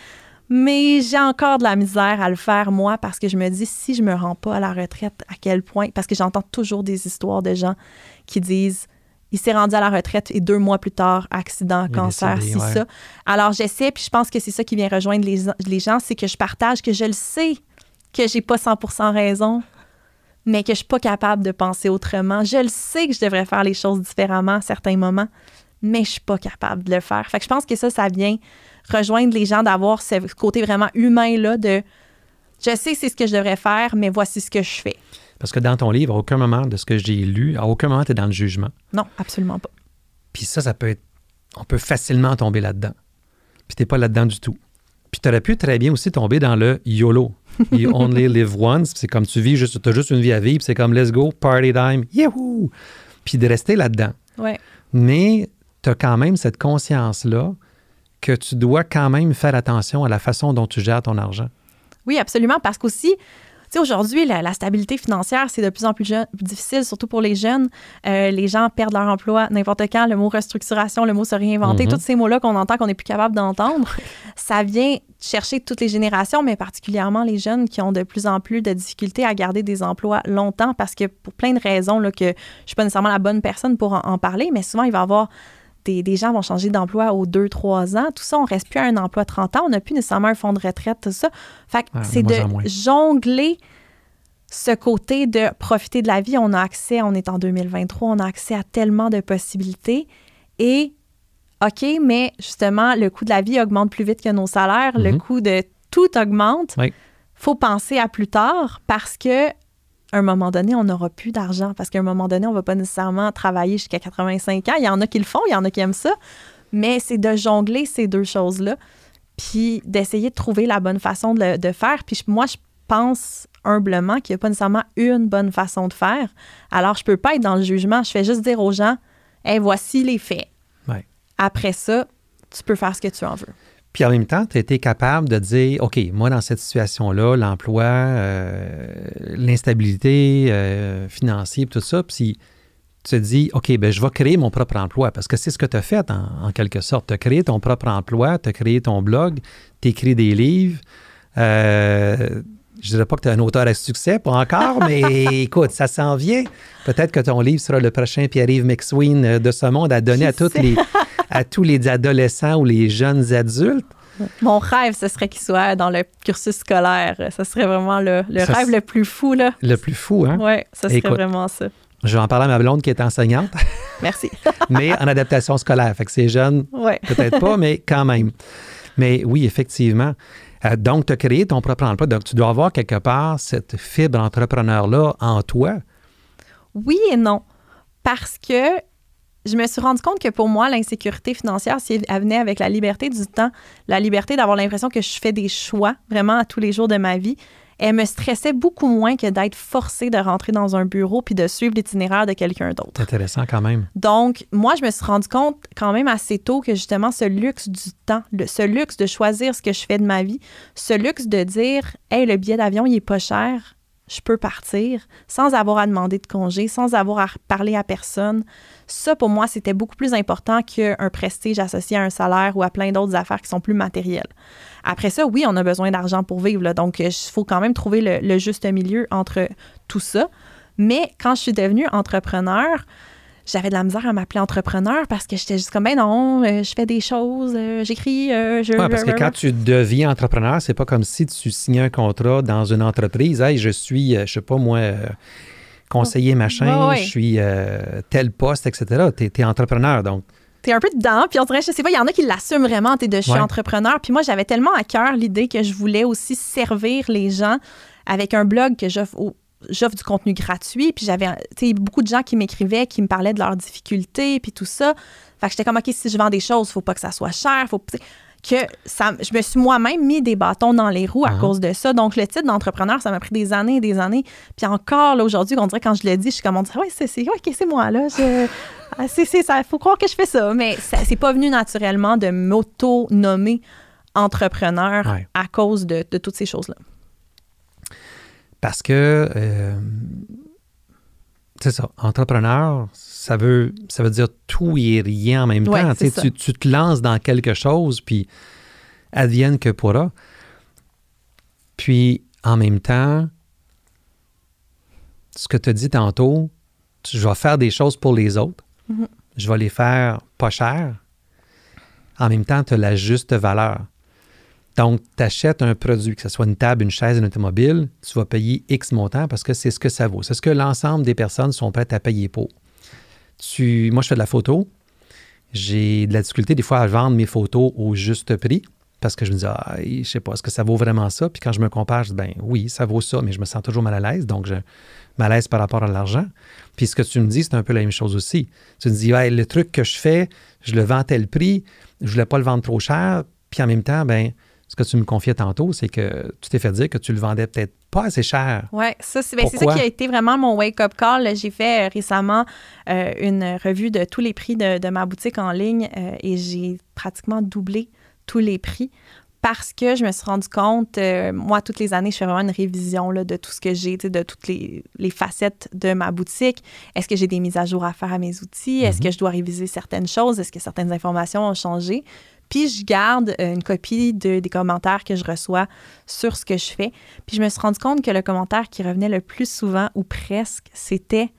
mais j'ai encore de la misère à le faire moi parce que je me dis si je me rends pas à la retraite, à quel point? Parce que j'entends toujours des histoires de gens qui disent il s'est rendu à la retraite et deux mois plus tard, accident, Il cancer, ouais. ça. Alors j'essaie, puis je pense que c'est ça qui vient rejoindre les, les gens, c'est que je partage que je le sais que j'ai pas 100% raison, mais que je suis pas capable de penser autrement. Je le sais que je devrais faire les choses différemment à certains moments, mais je suis pas capable de le faire. Fait que je pense que ça, ça vient rejoindre les gens d'avoir ce côté vraiment humain-là de je sais c'est ce que je devrais faire, mais voici ce que je fais. Parce que dans ton livre, à aucun moment de ce que j'ai lu, à aucun moment tu es dans le jugement. Non, absolument pas. Puis ça, ça peut être. On peut facilement tomber là-dedans. Puis t'es pas là-dedans du tout. Puis tu aurais pu très bien aussi tomber dans le YOLO. You only live once. C'est comme tu vis, juste, tu as juste une vie à vivre. C'est comme let's go, party time, yahoo! Puis de rester là-dedans. Ouais. Mais tu as quand même cette conscience-là que tu dois quand même faire attention à la façon dont tu gères ton argent. Oui, absolument, parce qu'aussi, tu sais, aujourd'hui, la, la stabilité financière, c'est de plus en plus jeune- difficile, surtout pour les jeunes. Euh, les gens perdent leur emploi n'importe quand. Le mot restructuration, le mot se réinventer, Mhm. tous ces mots-là qu'on entend, qu'on n'est plus capable d'entendre, ça vient chercher toutes les générations, mais particulièrement les jeunes qui ont de plus en plus de difficultés à garder des emplois longtemps parce que pour plein de raisons, là, que je ne suis pas nécessairement la bonne personne pour en, en parler, mais souvent, il va y avoir des, des gens vont changer d'emploi aux 2-3 ans. Tout ça, on reste plus à un emploi 30 ans. On n'a plus nécessairement un fonds de retraite, tout ça. Fait que Ah, c'est de jongler ce côté de profiter de la vie. On a accès, on est en 2023, on a accès à tellement de possibilités. Et, OK, mais justement, le coût de la vie augmente plus vite que nos salaires. Le Mhm. coût de tout augmente. Oui. faut penser à plus tard parce que à un moment donné, on n'aura plus d'argent parce qu'à un moment donné, on ne va pas nécessairement travailler jusqu'à 85 ans. Il y en a qui le font, il y en a qui aiment ça, mais c'est de jongler ces deux choses-là, puis d'essayer de trouver la bonne façon de, le- de faire. Puis moi, je pense humblement qu'il n'y a pas nécessairement une bonne façon de faire. Alors, je peux pas être dans le jugement. Je fais juste dire aux gens, hey, voici les faits. Ouais. Après ça, tu peux faire ce que tu en veux. Puis en même temps, tu as été capable de dire, OK, moi, dans cette situation-là, l'emploi, euh, l'instabilité euh, financière, tout ça, puis tu te dis, OK, ben je vais créer mon propre emploi, parce que c'est ce que tu as fait en, en quelque sorte. Tu as créé ton propre emploi, tu as créé ton blog, tu écris des livres. Euh, je dirais pas que tu es un auteur à succès, pas encore, mais écoute, ça s'en vient. Peut-être que ton livre sera le prochain Pierre-Yves McSween euh, de ce monde à donner à, toutes les, à tous les adolescents ou les jeunes adultes. Mon rêve, ce serait qu'il soit dans le cursus scolaire. Ce serait vraiment le, le Ça, rêve le plus fou, là. Le plus fou, hein? Oui, ce serait Écoute. vraiment ça. Je vais en parler à ma blonde qui est enseignante, Merci. mais en adaptation scolaire. Fait que c'est jeune, Oui. peut-être pas, mais quand même. Mais oui, effectivement. Euh, donc, tu as créé ton propre emploi. Donc, tu dois avoir quelque part cette fibre entrepreneur-là en toi. Oui et non. Parce que je me suis rendu compte que pour moi, l'insécurité financière, si elle venait avec la liberté du temps, la liberté d'avoir l'impression que je fais des choix vraiment à tous les jours de ma vie, elle me stressait beaucoup moins que d'être forcée de rentrer dans un bureau puis de suivre l'itinéraire de quelqu'un d'autre. C'est intéressant quand même. Donc, moi, je me suis rendu compte quand même assez tôt que justement ce luxe du temps, le- ce luxe de choisir ce que je fais de ma vie, ce luxe de dire, hey, le billet d'avion, il est pas cher, je peux partir sans avoir à demander de congé, sans avoir à parler à personne. Ça, pour moi, c'était beaucoup plus important qu'un prestige associé à un salaire ou à plein d'autres affaires qui sont plus matérielles. Après ça, oui, on a besoin d'argent pour vivre, là, donc il faut quand même trouver le, le juste milieu entre tout ça. Mais quand je suis devenue entrepreneur, j'avais de la misère à m'appeler entrepreneur parce que j'étais juste comme, ben non, euh, je fais des choses, euh, j'écris, euh, je... Ouais, parce que quand tu deviens entrepreneur, c'est pas comme si tu signais un contrat dans une entreprise. Hey, je suis, euh, je sais pas moi, euh, conseiller machin, je suis euh, tel poste, etc. Tu es, entrepreneur, donc. T'es un peu dedans, puis on dirait, je sais pas, il y en a qui l'assument vraiment, t'es de je suis Ouais. entrepreneur. Puis moi, j'avais tellement à cœur l'idée que je voulais aussi servir les gens avec un blog que j'offre j'offre du contenu gratuit. Puis j'avais, tu beaucoup de gens qui m'écrivaient, qui me parlaient de leurs difficultés, puis tout ça. Fait que j'étais comme, OK, si je vends des choses, faut pas que ça soit cher, faut tu que ça, je me suis moi-même mis des bâtons dans les roues à Ah. cause de ça. Donc, le titre d'entrepreneur, ça m'a pris des années et des années. Puis encore, là, aujourd'hui, on dirait, quand je le dis, je suis comme, on dirait, ouais, c'est, OK, c'est moi, là. Je, ah, c'est, c'est ça, faut croire que je fais ça. Mais ça, c'est pas venu naturellement de m'auto-nommer entrepreneur Ouais. à cause de, de toutes ces choses-là. Parce que, euh, c'est ça, entrepreneur, ça veut, ça veut dire tout et rien en même Ouais, temps. Tu te lances dans quelque chose, puis advienne que pourra. Puis, en même temps, ce que tu as dit tantôt, tu- je vais faire des choses pour les autres. Mhm. Je vais les faire pas cher. En même temps, tu as la juste valeur. Donc, tu achètes un produit, que ce soit une table, une chaise, un automobile, tu vas payer X montant parce que c'est ce que ça vaut. C'est ce que l'ensemble des personnes sont prêtes à payer pour. Moi, je fais de la photo. J'ai de la difficulté des fois à vendre mes photos au juste prix parce que je me dis, ah, je sais pas, est-ce que ça vaut vraiment ça? Puis quand je me compare, je dis, ben oui, ça vaut ça, mais je me sens toujours mal à l'aise. Donc, je mal à l'aise par rapport à l'argent. Puis ce que tu me dis, c'est un peu la même chose aussi. Tu me dis, le truc que je fais, je le vends à tel prix, je voulais pas le vendre trop cher. Puis en même temps, ben ce que tu me confiais tantôt, c'est que tu t'es fait dire que tu le vendais peut-être pas assez cher. Oui, ça, c'est ben, c'est ça qui a été vraiment mon wake-up call. J'ai fait euh, récemment euh, une revue de tous les prix de, de ma boutique en ligne euh, et j'ai pratiquement doublé tous les prix parce que je me suis rendu compte, euh, moi, toutes les années, je fais vraiment une révision là, de tout ce que j'ai, de toutes les, les, facettes de ma boutique. Est-ce que j'ai des mises à jour à faire à mes outils? Est-ce que mhm. je dois réviser certaines choses? Est-ce que certaines informations ont changé? Puis je garde euh, une copie de, des commentaires que je reçois sur ce que je fais. Puis je me suis rendu compte que le commentaire qui revenait le plus souvent, ou presque, c'était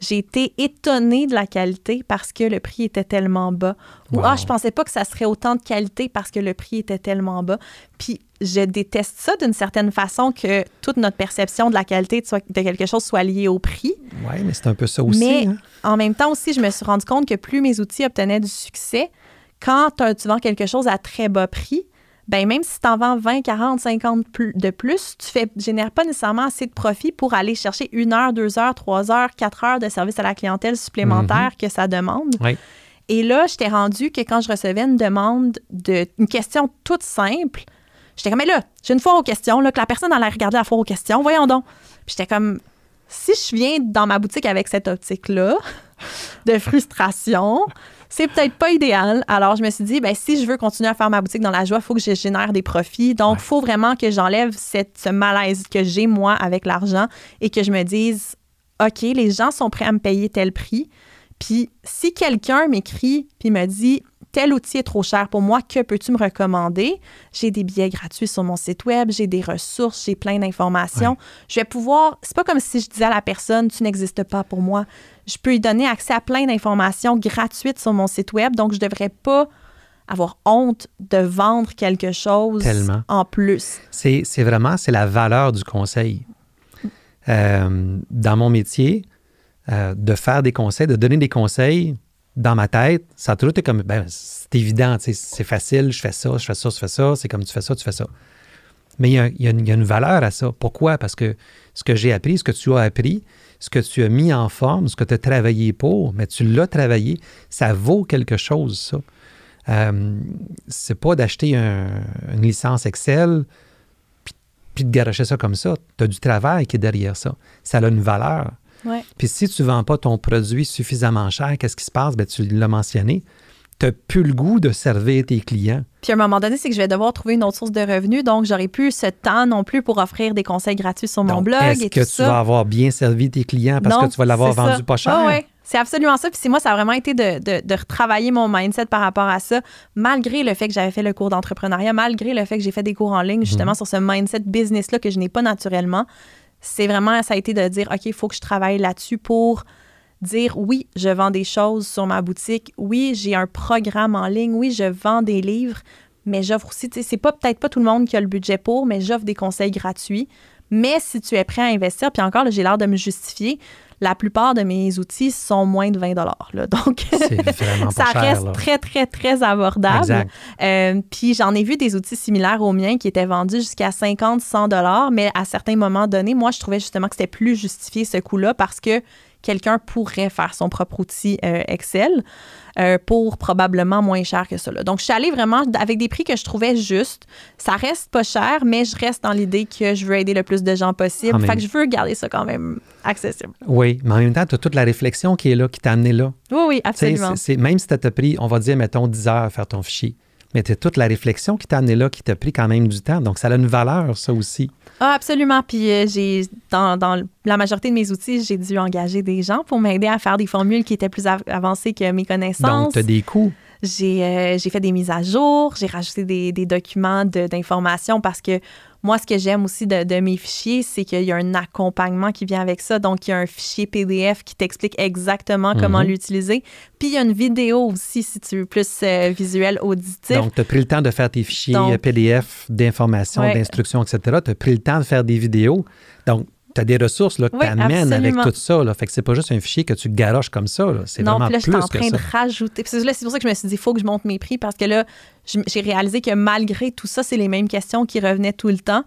j'ai été étonnée de la qualité parce que le prix était tellement bas. Ou ah, je pensais pas que ça serait autant de qualité parce que le prix était tellement bas. Puis je déteste ça d'une certaine façon que toute notre perception de la qualité de, quelque chose soit liée au prix. Oui, mais c'est un peu ça aussi. Mais hein. en même temps aussi, je me suis rendu compte que plus mes outils obtenaient du succès, quand tu vends quelque chose à très bas prix, ben même si tu en vends 20, 40, 50 de plus, tu ne génères pas nécessairement assez de profit pour aller chercher une heure, deux heures, trois heures, quatre heures de service à la clientèle supplémentaire mhm. que ça demande. Et là, je t'ai rendu que quand je recevais une demande, de, une question toute simple, j'étais comme, mais là, j'ai une fois aux questions, là, que la personne allait regarder la fois aux questions, voyons donc. J'étais comme, si je viens dans ma boutique avec cette optique-là de frustration, c'est peut-être pas idéal. Alors, je me suis dit, ben, si je veux continuer à faire ma boutique dans la joie, il faut que je génère des profits. Donc, il faut vraiment que j'enlève cette, ce malaise que j'ai, moi, avec l'argent et que je me dise, OK, les gens sont prêts à me payer tel prix. Puis, si quelqu'un m'écrit puis me dit, tel outil est trop cher pour moi, que peux-tu me recommander? J'ai des billets gratuits sur mon site web, j'ai des ressources, j'ai plein d'informations. Je vais pouvoir, c'est pas comme si je disais à la personne, tu n'existes pas pour moi. Je peux lui donner accès à plein d'informations gratuites sur mon site web, donc je devrais pas avoir honte de vendre quelque chose en plus. C'est vraiment, c'est la valeur du conseil. Euh, dans mon métier, euh, de faire des conseils, de donner des conseils, dans ma tête, ça a toujours été comme, ben, c'est évident, c'est facile, je fais ça, je fais ça, je fais ça, c'est comme tu fais ça, tu fais ça. Mais il y, a, une valeur à ça. Pourquoi? Parce que ce que j'ai appris, ce que tu as appris, ce que tu as mis en forme, ce que tu as travaillé pour, mais tu l'as travaillé, ça vaut quelque chose, ça. Euh, c'est pas d'acheter une licence Excel puis, puis de garocher ça comme ça. Tu as du travail qui est derrière ça. Ça a une valeur. Puis si tu ne vends pas ton produit suffisamment cher, qu'est-ce qui se passe? Bien, tu l'as mentionné. Tu n'as plus le goût de servir tes clients. Puis à un moment donné, c'est que je vais devoir trouver une autre source de revenus. Donc, j'aurai plus ce temps non plus pour offrir des conseils gratuits sur mon blog. Est-ce que tu vas avoir bien servi tes clients parce que tu vas l'avoir vendu pas cher? oui, c'est absolument ça. Puis moi, ça a vraiment été de, de, retravailler mon mindset par rapport à ça, malgré le fait que j'avais fait le cours d'entrepreneuriat, malgré le fait que j'ai fait des cours en ligne, justement, mhm. sur ce mindset business-là que je n'ai pas naturellement c'est vraiment, ça a été de dire, OK, il faut que je travaille là-dessus pour dire, oui, je vends des choses sur ma boutique, oui, j'ai un programme en ligne, oui, je vends des livres, mais j'offre aussi, tu sais, c'est pas peut-être pas tout le monde qui a le budget pour, mais j'offre des conseils gratuits. Mais si tu es prêt à investir, puis encore, j'ai l'air de me justifier, la plupart de mes outils sont moins de 20 là. Donc, ça reste très, très, très abordable. Euh, puis j'en ai vu des outils similaires aux miens qui étaient vendus jusqu'à 50, 100 mais à certains moments donnés, moi, je trouvais justement que c'était plus justifié ce coût-là parce que quelqu'un pourrait faire son propre outil euh, Excel euh, pour probablement moins cher que ça. Donc, je suis allée vraiment avec des prix que je trouvais justes. Ça reste pas cher, mais je reste dans l'idée que je veux aider le plus de gens possible. Ah, fait que je veux garder ça quand même accessible. Oui, mais en même temps, tu as toute la réflexion qui est là, qui t'a amené là. Oui, oui, absolument. même si tu as pris, on va dire, mettons, 10 heures à faire ton fichier, mais c'est toute la réflexion qui t'a amené là, qui t'a pris quand même du temps. Donc, ça a une valeur, ça aussi. Ah, absolument. Puis, euh, j'ai, dans, dans, la majorité de mes outils, j'ai dû engager des gens pour m'aider à faire des formules qui étaient plus avancées que mes connaissances. Donc, tu as des coûts. J'ai, j'ai fait des mises à jour, j'ai rajouté des, des documents d'information parce que moi, ce que j'aime aussi de, mes fichiers, c'est qu'il y a un accompagnement qui vient avec ça. Donc, il y a un fichier PDF qui t'explique exactement comment mhm. l'utiliser. Puis, il y a une vidéo aussi, si tu veux, plus euh, visuel, auditif. Donc, tu as pris le temps de faire tes fichiers PDF d'informations, d'instructions, etc. Tu as pris le temps de faire des vidéos. Donc, tu as des ressources là, que tu amènes avec tout ça. Là. Fait que c'est pas juste un fichier que tu garoches comme ça. C'est vraiment plus que ça. Non, je suis en train de rajouter. C'est pour ça que je me suis dit, il faut que je monte mes prix parce que là, j'ai réalisé que malgré tout ça, c'est les mêmes questions qui revenaient tout le temps.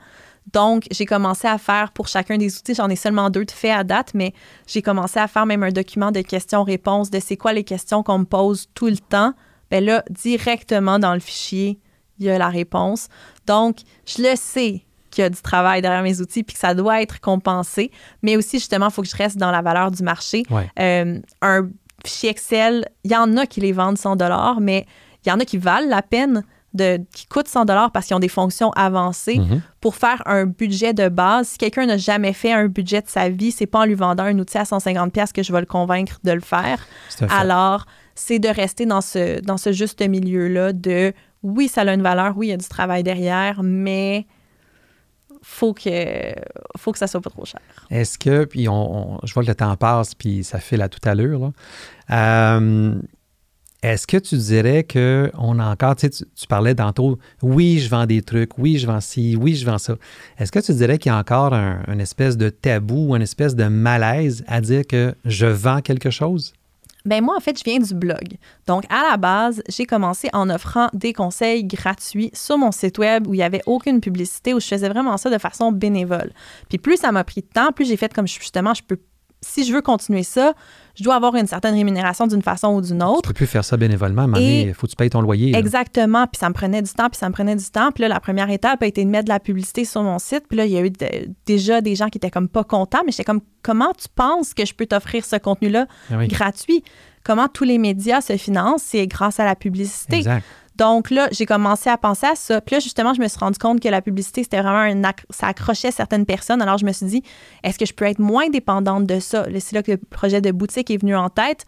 Donc, j'ai commencé à faire pour chacun des outils, j'en ai seulement deux de fait à date, mais j'ai commencé à faire même un document de questions-réponses de c'est quoi les questions qu'on me pose tout le temps. Bien là, directement dans le fichier, il y a la réponse. Donc, je le sais qu'il y a du travail derrière mes outils puis que ça doit être compensé. Mais aussi, justement, il faut que je reste dans la valeur du marché. Ouais. Euh, un fichier Excel, il y en a qui les vendent 100 mais il y en a qui valent la peine, de, qui coûtent 100 parce qu'ils ont des fonctions avancées. Mhm. Pour faire un budget de base, si quelqu'un n'a jamais fait un budget de sa vie, c'est pas en lui vendant un outil à 150 que je vais le convaincre de le faire. Alors, c'est de rester dans ce, dans ce juste milieu-là de oui, ça a une valeur, oui, il y a du travail derrière, mais faut que, faut que ça soit pas trop cher. Est-ce que, puis on, on- je vois que le temps passe, puis ça file à toute allure, là. Euh, est-ce que tu dirais qu'on a encore, tu, sais, tu, tu parlais tantôt, oui, je vends des trucs, oui, je vends ci, oui, je vends ça. Est-ce que tu dirais qu'il y a encore un, une espèce de tabou, une espèce de malaise à dire que je vends quelque chose? Ben moi, en fait, je viens du blog. Donc, à la base, j'ai commencé en offrant des conseils gratuits sur mon site web où il n'y avait aucune publicité, où je faisais vraiment ça de façon bénévole. Puis plus ça m'a pris de temps, plus j'ai fait comme justement, je peux, si je veux continuer ça, je dois avoir une certaine rémunération d'une façon ou d'une Tu autre. peux plus faire ça bénévolement, donné, il faut que tu payes ton loyer. là. Exactement. Puis ça me prenait du temps, puis ça me prenait du temps. Puis là, la première étape a été de mettre de la publicité sur mon site. Puis là, il y a eu de- déjà des gens qui étaient comme pas contents, mais j'étais comme, comment tu penses que je peux t'offrir ce contenu-là Ah oui, gratuit? Comment tous les médias se financent? C'est grâce à la publicité. exact. Donc là, j'ai commencé à penser à ça. Puis là, justement, je me suis rendu compte que la publicité, c'était vraiment un acc- ça accrochait certaines personnes. Alors, je me suis dit, est-ce que je peux être moins dépendante de ça? C'est là que le projet de boutique est venu en tête.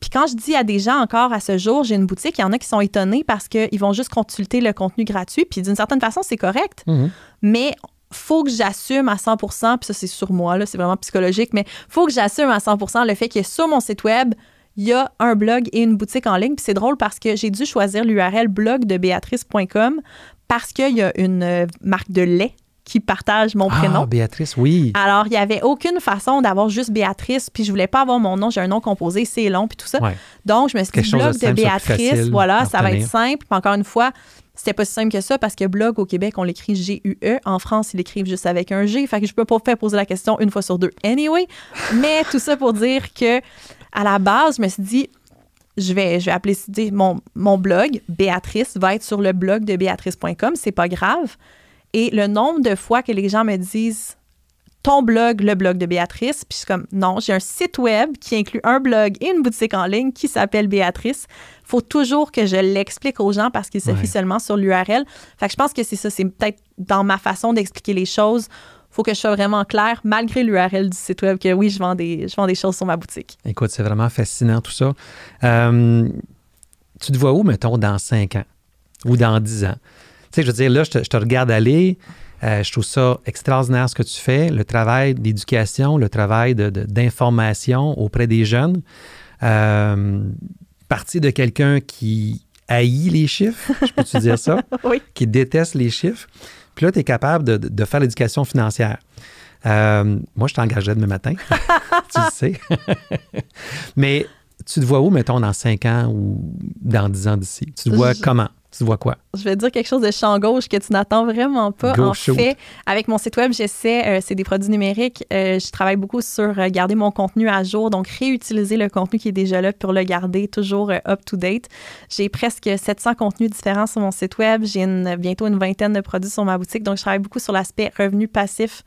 Puis quand je dis à des gens encore à ce jour, j'ai une boutique, il y en a qui sont étonnés parce qu'ils vont juste consulter le contenu gratuit. Puis d'une certaine façon, c'est correct. Mhm. Mais faut que j'assume à 100% puis ça, c'est sur moi, là, c'est vraiment psychologique, mais faut que j'assume à 100% le fait que sur mon site web, il y a un blog et une boutique en ligne. Puis c'est drôle parce que j'ai dû choisir l'URL blog de béatrice.com parce qu'il y a une euh, marque de lait qui partage mon Ah, prénom. Béatrice, oui. Alors, il n'y avait aucune façon d'avoir juste Béatrice, puis je voulais pas avoir mon nom, j'ai un nom composé, c'est long, puis tout ça. Ouais. Donc, je me suis dit, de blog de, Béatrice, voilà, ça va être simple. Puis encore une fois, c'était pas si simple que ça parce que blog au Québec, on l'écrit G-U-E. En France, ils l'écrivent juste avec un G. Fait que je peux pas faire poser la question une fois sur deux. Anyway, mais tout ça pour dire que à la base, je me suis dit, je vais, je vais appeler mon, mon blog, Béatrice, va être sur le blog de béatrice.com. C'est pas grave. Et le nombre de fois que les gens me disent ton blog, le blog de Béatrice, puis je suis comme non, j'ai un site web qui inclut un blog et une boutique en ligne qui s'appelle Béatrice. faut toujours que je l'explique aux gens parce qu'il se Ouais. seulement sur l'URL. Fait que je pense que c'est ça, c'est peut-être dans ma façon d'expliquer les choses. Faut que je sois vraiment claire, malgré l'URL du site web, que oui, je vends des, je vends des choses sur ma boutique. Écoute, c'est vraiment fascinant tout ça. Euh, tu te vois où, mettons, dans 5 ans ou dans 10 ans? Tu sais, je veux dire, là, je te, je te regarde aller. euh, je trouve ça extraordinaire ce que tu fais, le travail d'éducation, le travail de- de- d'information auprès des jeunes. Euh, parti de quelqu'un qui haït les chiffres, je peux-tu dire ça? oui. qui déteste les chiffres. Puis là, tu es capable de, de faire l'éducation financière. Euh, moi, je t'engagerais demain matin. tu le sais. Mais tu te vois où, mettons, dans 5 ans ou dans 10 ans d'ici? Tu te vois Je- comment? Tu vois quoi? Je vais te dire quelque chose de champ gauche que tu n'attends vraiment pas. Go en shoot. fait, avec mon site web, j'essaie, euh, c'est des produits numériques, euh, je travaille beaucoup sur euh, garder mon contenu à jour, donc réutiliser le contenu qui est déjà là pour le garder toujours euh, up-to-date. J'ai presque 700 contenus différents sur mon site web. J'ai bientôt une vingtaine de produits sur ma boutique, donc je travaille beaucoup sur l'aspect revenu passif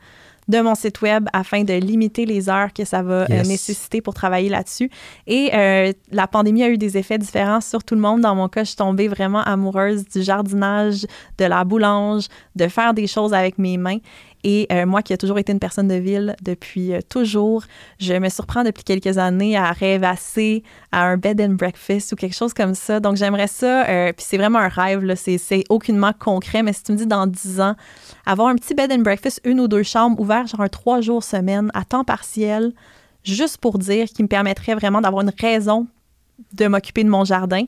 de mon site web afin de limiter les heures que ça va euh, Yes. nécessiter pour travailler là-dessus. Et euh, la pandémie a eu des effets différents sur tout le monde. Dans mon cas, je suis tombée vraiment amoureuse du jardinage, de la boulange, de faire des choses avec mes mains. Et euh, moi, qui ai toujours été une personne de ville depuis euh, toujours, je me surprends depuis quelques années à rêvasser à un bed and breakfast ou quelque chose comme ça. Donc, j'aimerais ça. euh, puis c'est vraiment un rêve, c'est aucunement concret. Mais si tu me dis dans 10 ans, avoir un petit bed and breakfast, une ou deux chambres ouvertes, genre un trois jours semaine, à temps partiel, juste pour dire, qui me permettrait vraiment d'avoir une raison de m'occuper de mon jardin,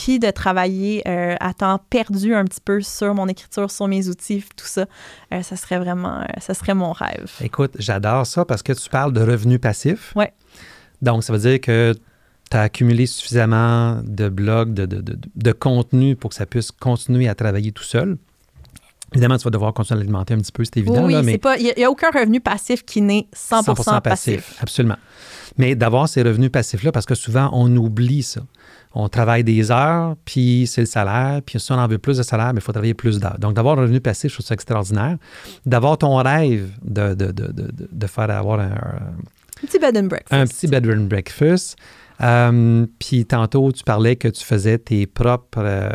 puis de travailler euh, à temps perdu un petit peu sur mon écriture, sur mes outils, tout ça. Euh, ça serait vraiment, euh, ça serait mon rêve. Écoute, j'adore ça parce que tu parles de revenus passifs. Ouais. Donc, ça veut dire que tu as accumulé suffisamment de blogs, de, de, de, de contenu pour que ça puisse continuer à travailler tout seul. Évidemment, tu vas devoir continuer à l'alimenter un petit peu, c'est évident. oui, là, mais il n'y a, aucun revenu passif qui n'est 100%, passif. Absolument. Mais d'avoir ces revenus passifs-là, parce que souvent, on oublie ça. On travaille des heures, puis c'est le salaire, puis si on en veut plus de salaire, il faut travailler plus d'heures. Donc, d'avoir un revenu passif, je trouve ça extraordinaire. D'avoir ton rêve de, de, de, de, faire avoir un, un petit bed and breakfast. Un petit bed and breakfast. Euh, puis tantôt, tu parlais que tu faisais tes propres. Euh,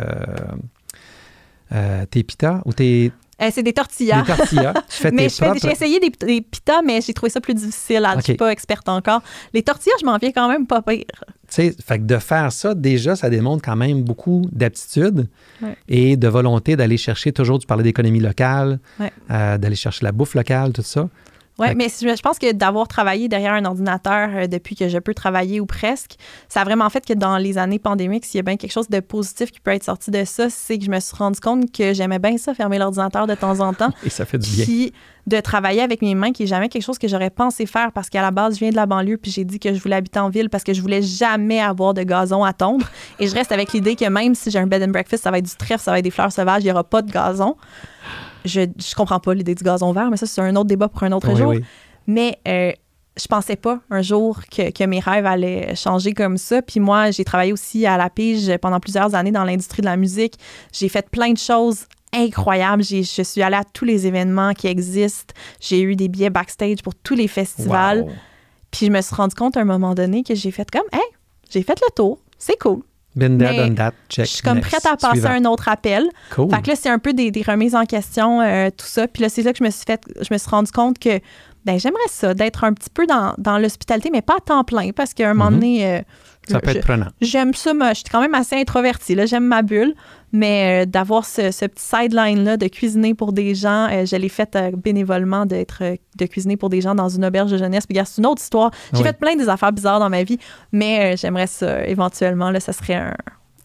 euh, tes pitas ou tes. C'est des tortillas. Des tortillas. Tu fais mais j'ai essayé des, des pitas, mais j'ai trouvé ça plus difficile. Je ne suis pas experte encore. Les tortillas, je m'en viens quand même pas pire. Tu sais, de faire ça, déjà, ça démontre quand même beaucoup d'aptitude et de volonté d'aller chercher toujours, tu parlais d'économie locale, d'aller chercher la bouffe locale, tout ça. Oui, mais je pense que d'avoir travaillé derrière un ordinateur euh, depuis que je peux travailler ou presque, ça a vraiment fait que dans les années pandémiques, s'il y a bien quelque chose de positif qui peut être sorti de ça, c'est que je me suis rendu compte que j'aimais bien ça, fermer l'ordinateur de temps en temps. Et ça fait du bien. Puis de travailler avec mes mains, qui n'est jamais quelque chose que j'aurais pensé faire parce qu'à la base, je viens de la banlieue, puis j'ai dit que je voulais habiter en ville parce que je voulais jamais avoir de gazon à tondre. Et je reste avec l'idée que même si j'ai un bed and breakfast, ça va être du trèfle, ça va être des fleurs sauvages, il n'y aura pas de gazon je, je comprends pas l'idée du gazon vert, mais ça, c'est un autre débat pour un autre jour. Mais euh, je pensais pas un jour que, que, mes rêves allaient changer comme ça. Puis moi, j'ai travaillé aussi à la pige pendant plusieurs années dans l'industrie de la musique. J'ai fait plein de choses incroyables. Je suis allée à tous les événements qui existent. J'ai eu des billets backstage pour tous les festivals. Puis je me suis rendu compte à un moment donné que j'ai fait comme, hey, j'ai fait le tour. C'est cool. Been there, done that, check. Je suis comme prête à passer un autre appel. Cool. Fait que là, c'est un peu des, remises en question, euh, tout ça. Puis là, c'est là que je me suis fait, je me suis rendu compte que ben, j'aimerais ça, d'être un petit peu dans, dans l'hospitalité, mais pas à temps plein, parce qu'à un moment mm-hmm. donné. Euh, ça peut être prenant. J'aime ça, moi, je suis quand même assez introvertie, j'aime ma bulle, mais euh, d'avoir ce, ce, petit sideline-là de cuisiner pour des gens, je l'ai fait bénévolement d'être de cuisiner pour des gens dans une auberge de jeunesse. Puis, c'est une autre histoire. J'ai fait plein des affaires bizarres dans ma vie, mais j'aimerais ça éventuellement, là, ça serait un,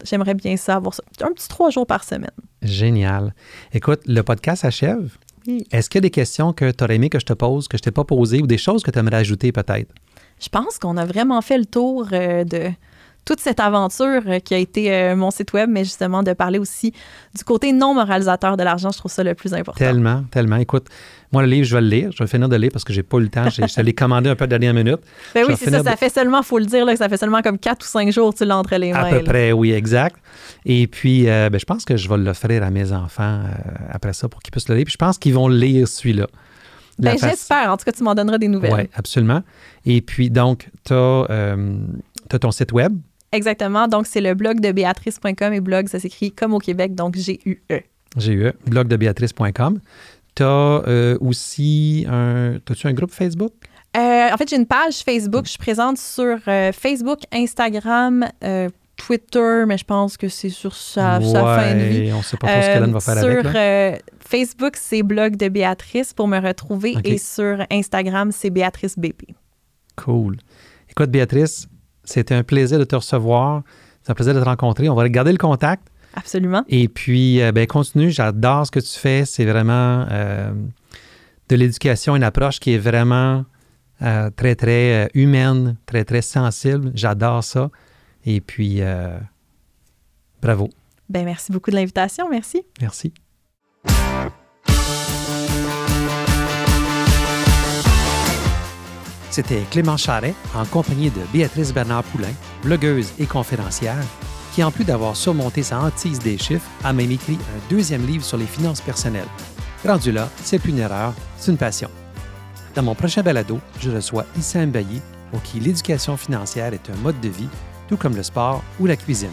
j'aimerais bien ça, avoir ça, un petit trois jours par semaine. Génial. Écoute, le podcast achève. Est-ce qu'il y a des questions que tu aurais aimé que je te pose, que je t'ai pas posées ou des choses que tu aimerais ajouter peut-être? Je pense qu'on a vraiment fait le tour euh, de toute cette aventure euh, qui a été euh, mon site web, mais justement de parler aussi du côté non moralisateur de l'argent, je trouve ça le plus important. Tellement, tellement. Écoute, moi, le livre, je vais le lire. Je vais finir de le lire parce que j'ai pas eu le temps. Je, te l'ai commandé un peu de dernière minute. Ben oui, c'est ça. Ça fait seulement, il faut le dire, là, que ça fait seulement comme quatre ou cinq jours que tu l'as entre les mains. À peu près, oui, exact. Et puis, euh, ben, je pense que je vais l'offrir à mes enfants après ça pour qu'ils puissent le lire. Puis je pense qu'ils vont lire celui-là. Ben, j'espère. En tout cas, tu m'en donneras des nouvelles. Oui, absolument. Et puis, donc, tu as, as, ton site web Exactement. Donc, c'est le blog de béatrice.com et blog, ça s'écrit comme au Québec, donc G-U-E. G-U-E, blog de béatrice.com. Tu as euh, aussi un. As-tu un groupe Facebook? Euh, en fait, j'ai une page Facebook. Je suis présente sur euh, Facebook, Instagram, Twitter, mais je pense que c'est sur sa, fin de vie. On ne sait pas trop ce qu'elle va faire avec. Sur Facebook, c'est blog de Béatrice pour me retrouver. Et sur Instagram, c'est Béatrice BP. Cool. Écoute, Béatrice, c'était un plaisir de te recevoir. C'est un plaisir de te rencontrer. On va garder le contact. Absolument. Et puis, euh, ben, continue. J'adore ce que tu fais. C'est vraiment euh, de l'éducation, une approche qui est vraiment euh, très, très humaine, très, très sensible. J'adore ça. Et puis, bravo. Ben, merci beaucoup de l'invitation. Merci. Merci. C'était Clément Charret en compagnie de Béatrice Bernard-Poulain, blogueuse et conférencière, qui, en plus d'avoir surmonté sa hantise des chiffres, a même écrit un deuxième livre sur les finances personnelles. Rendu là, c'est plus une erreur, c'est une passion. Dans mon prochain balado, je reçois Issa Mbayi, pour qui l'éducation financière est un mode de vie, tout comme le sport ou la cuisine.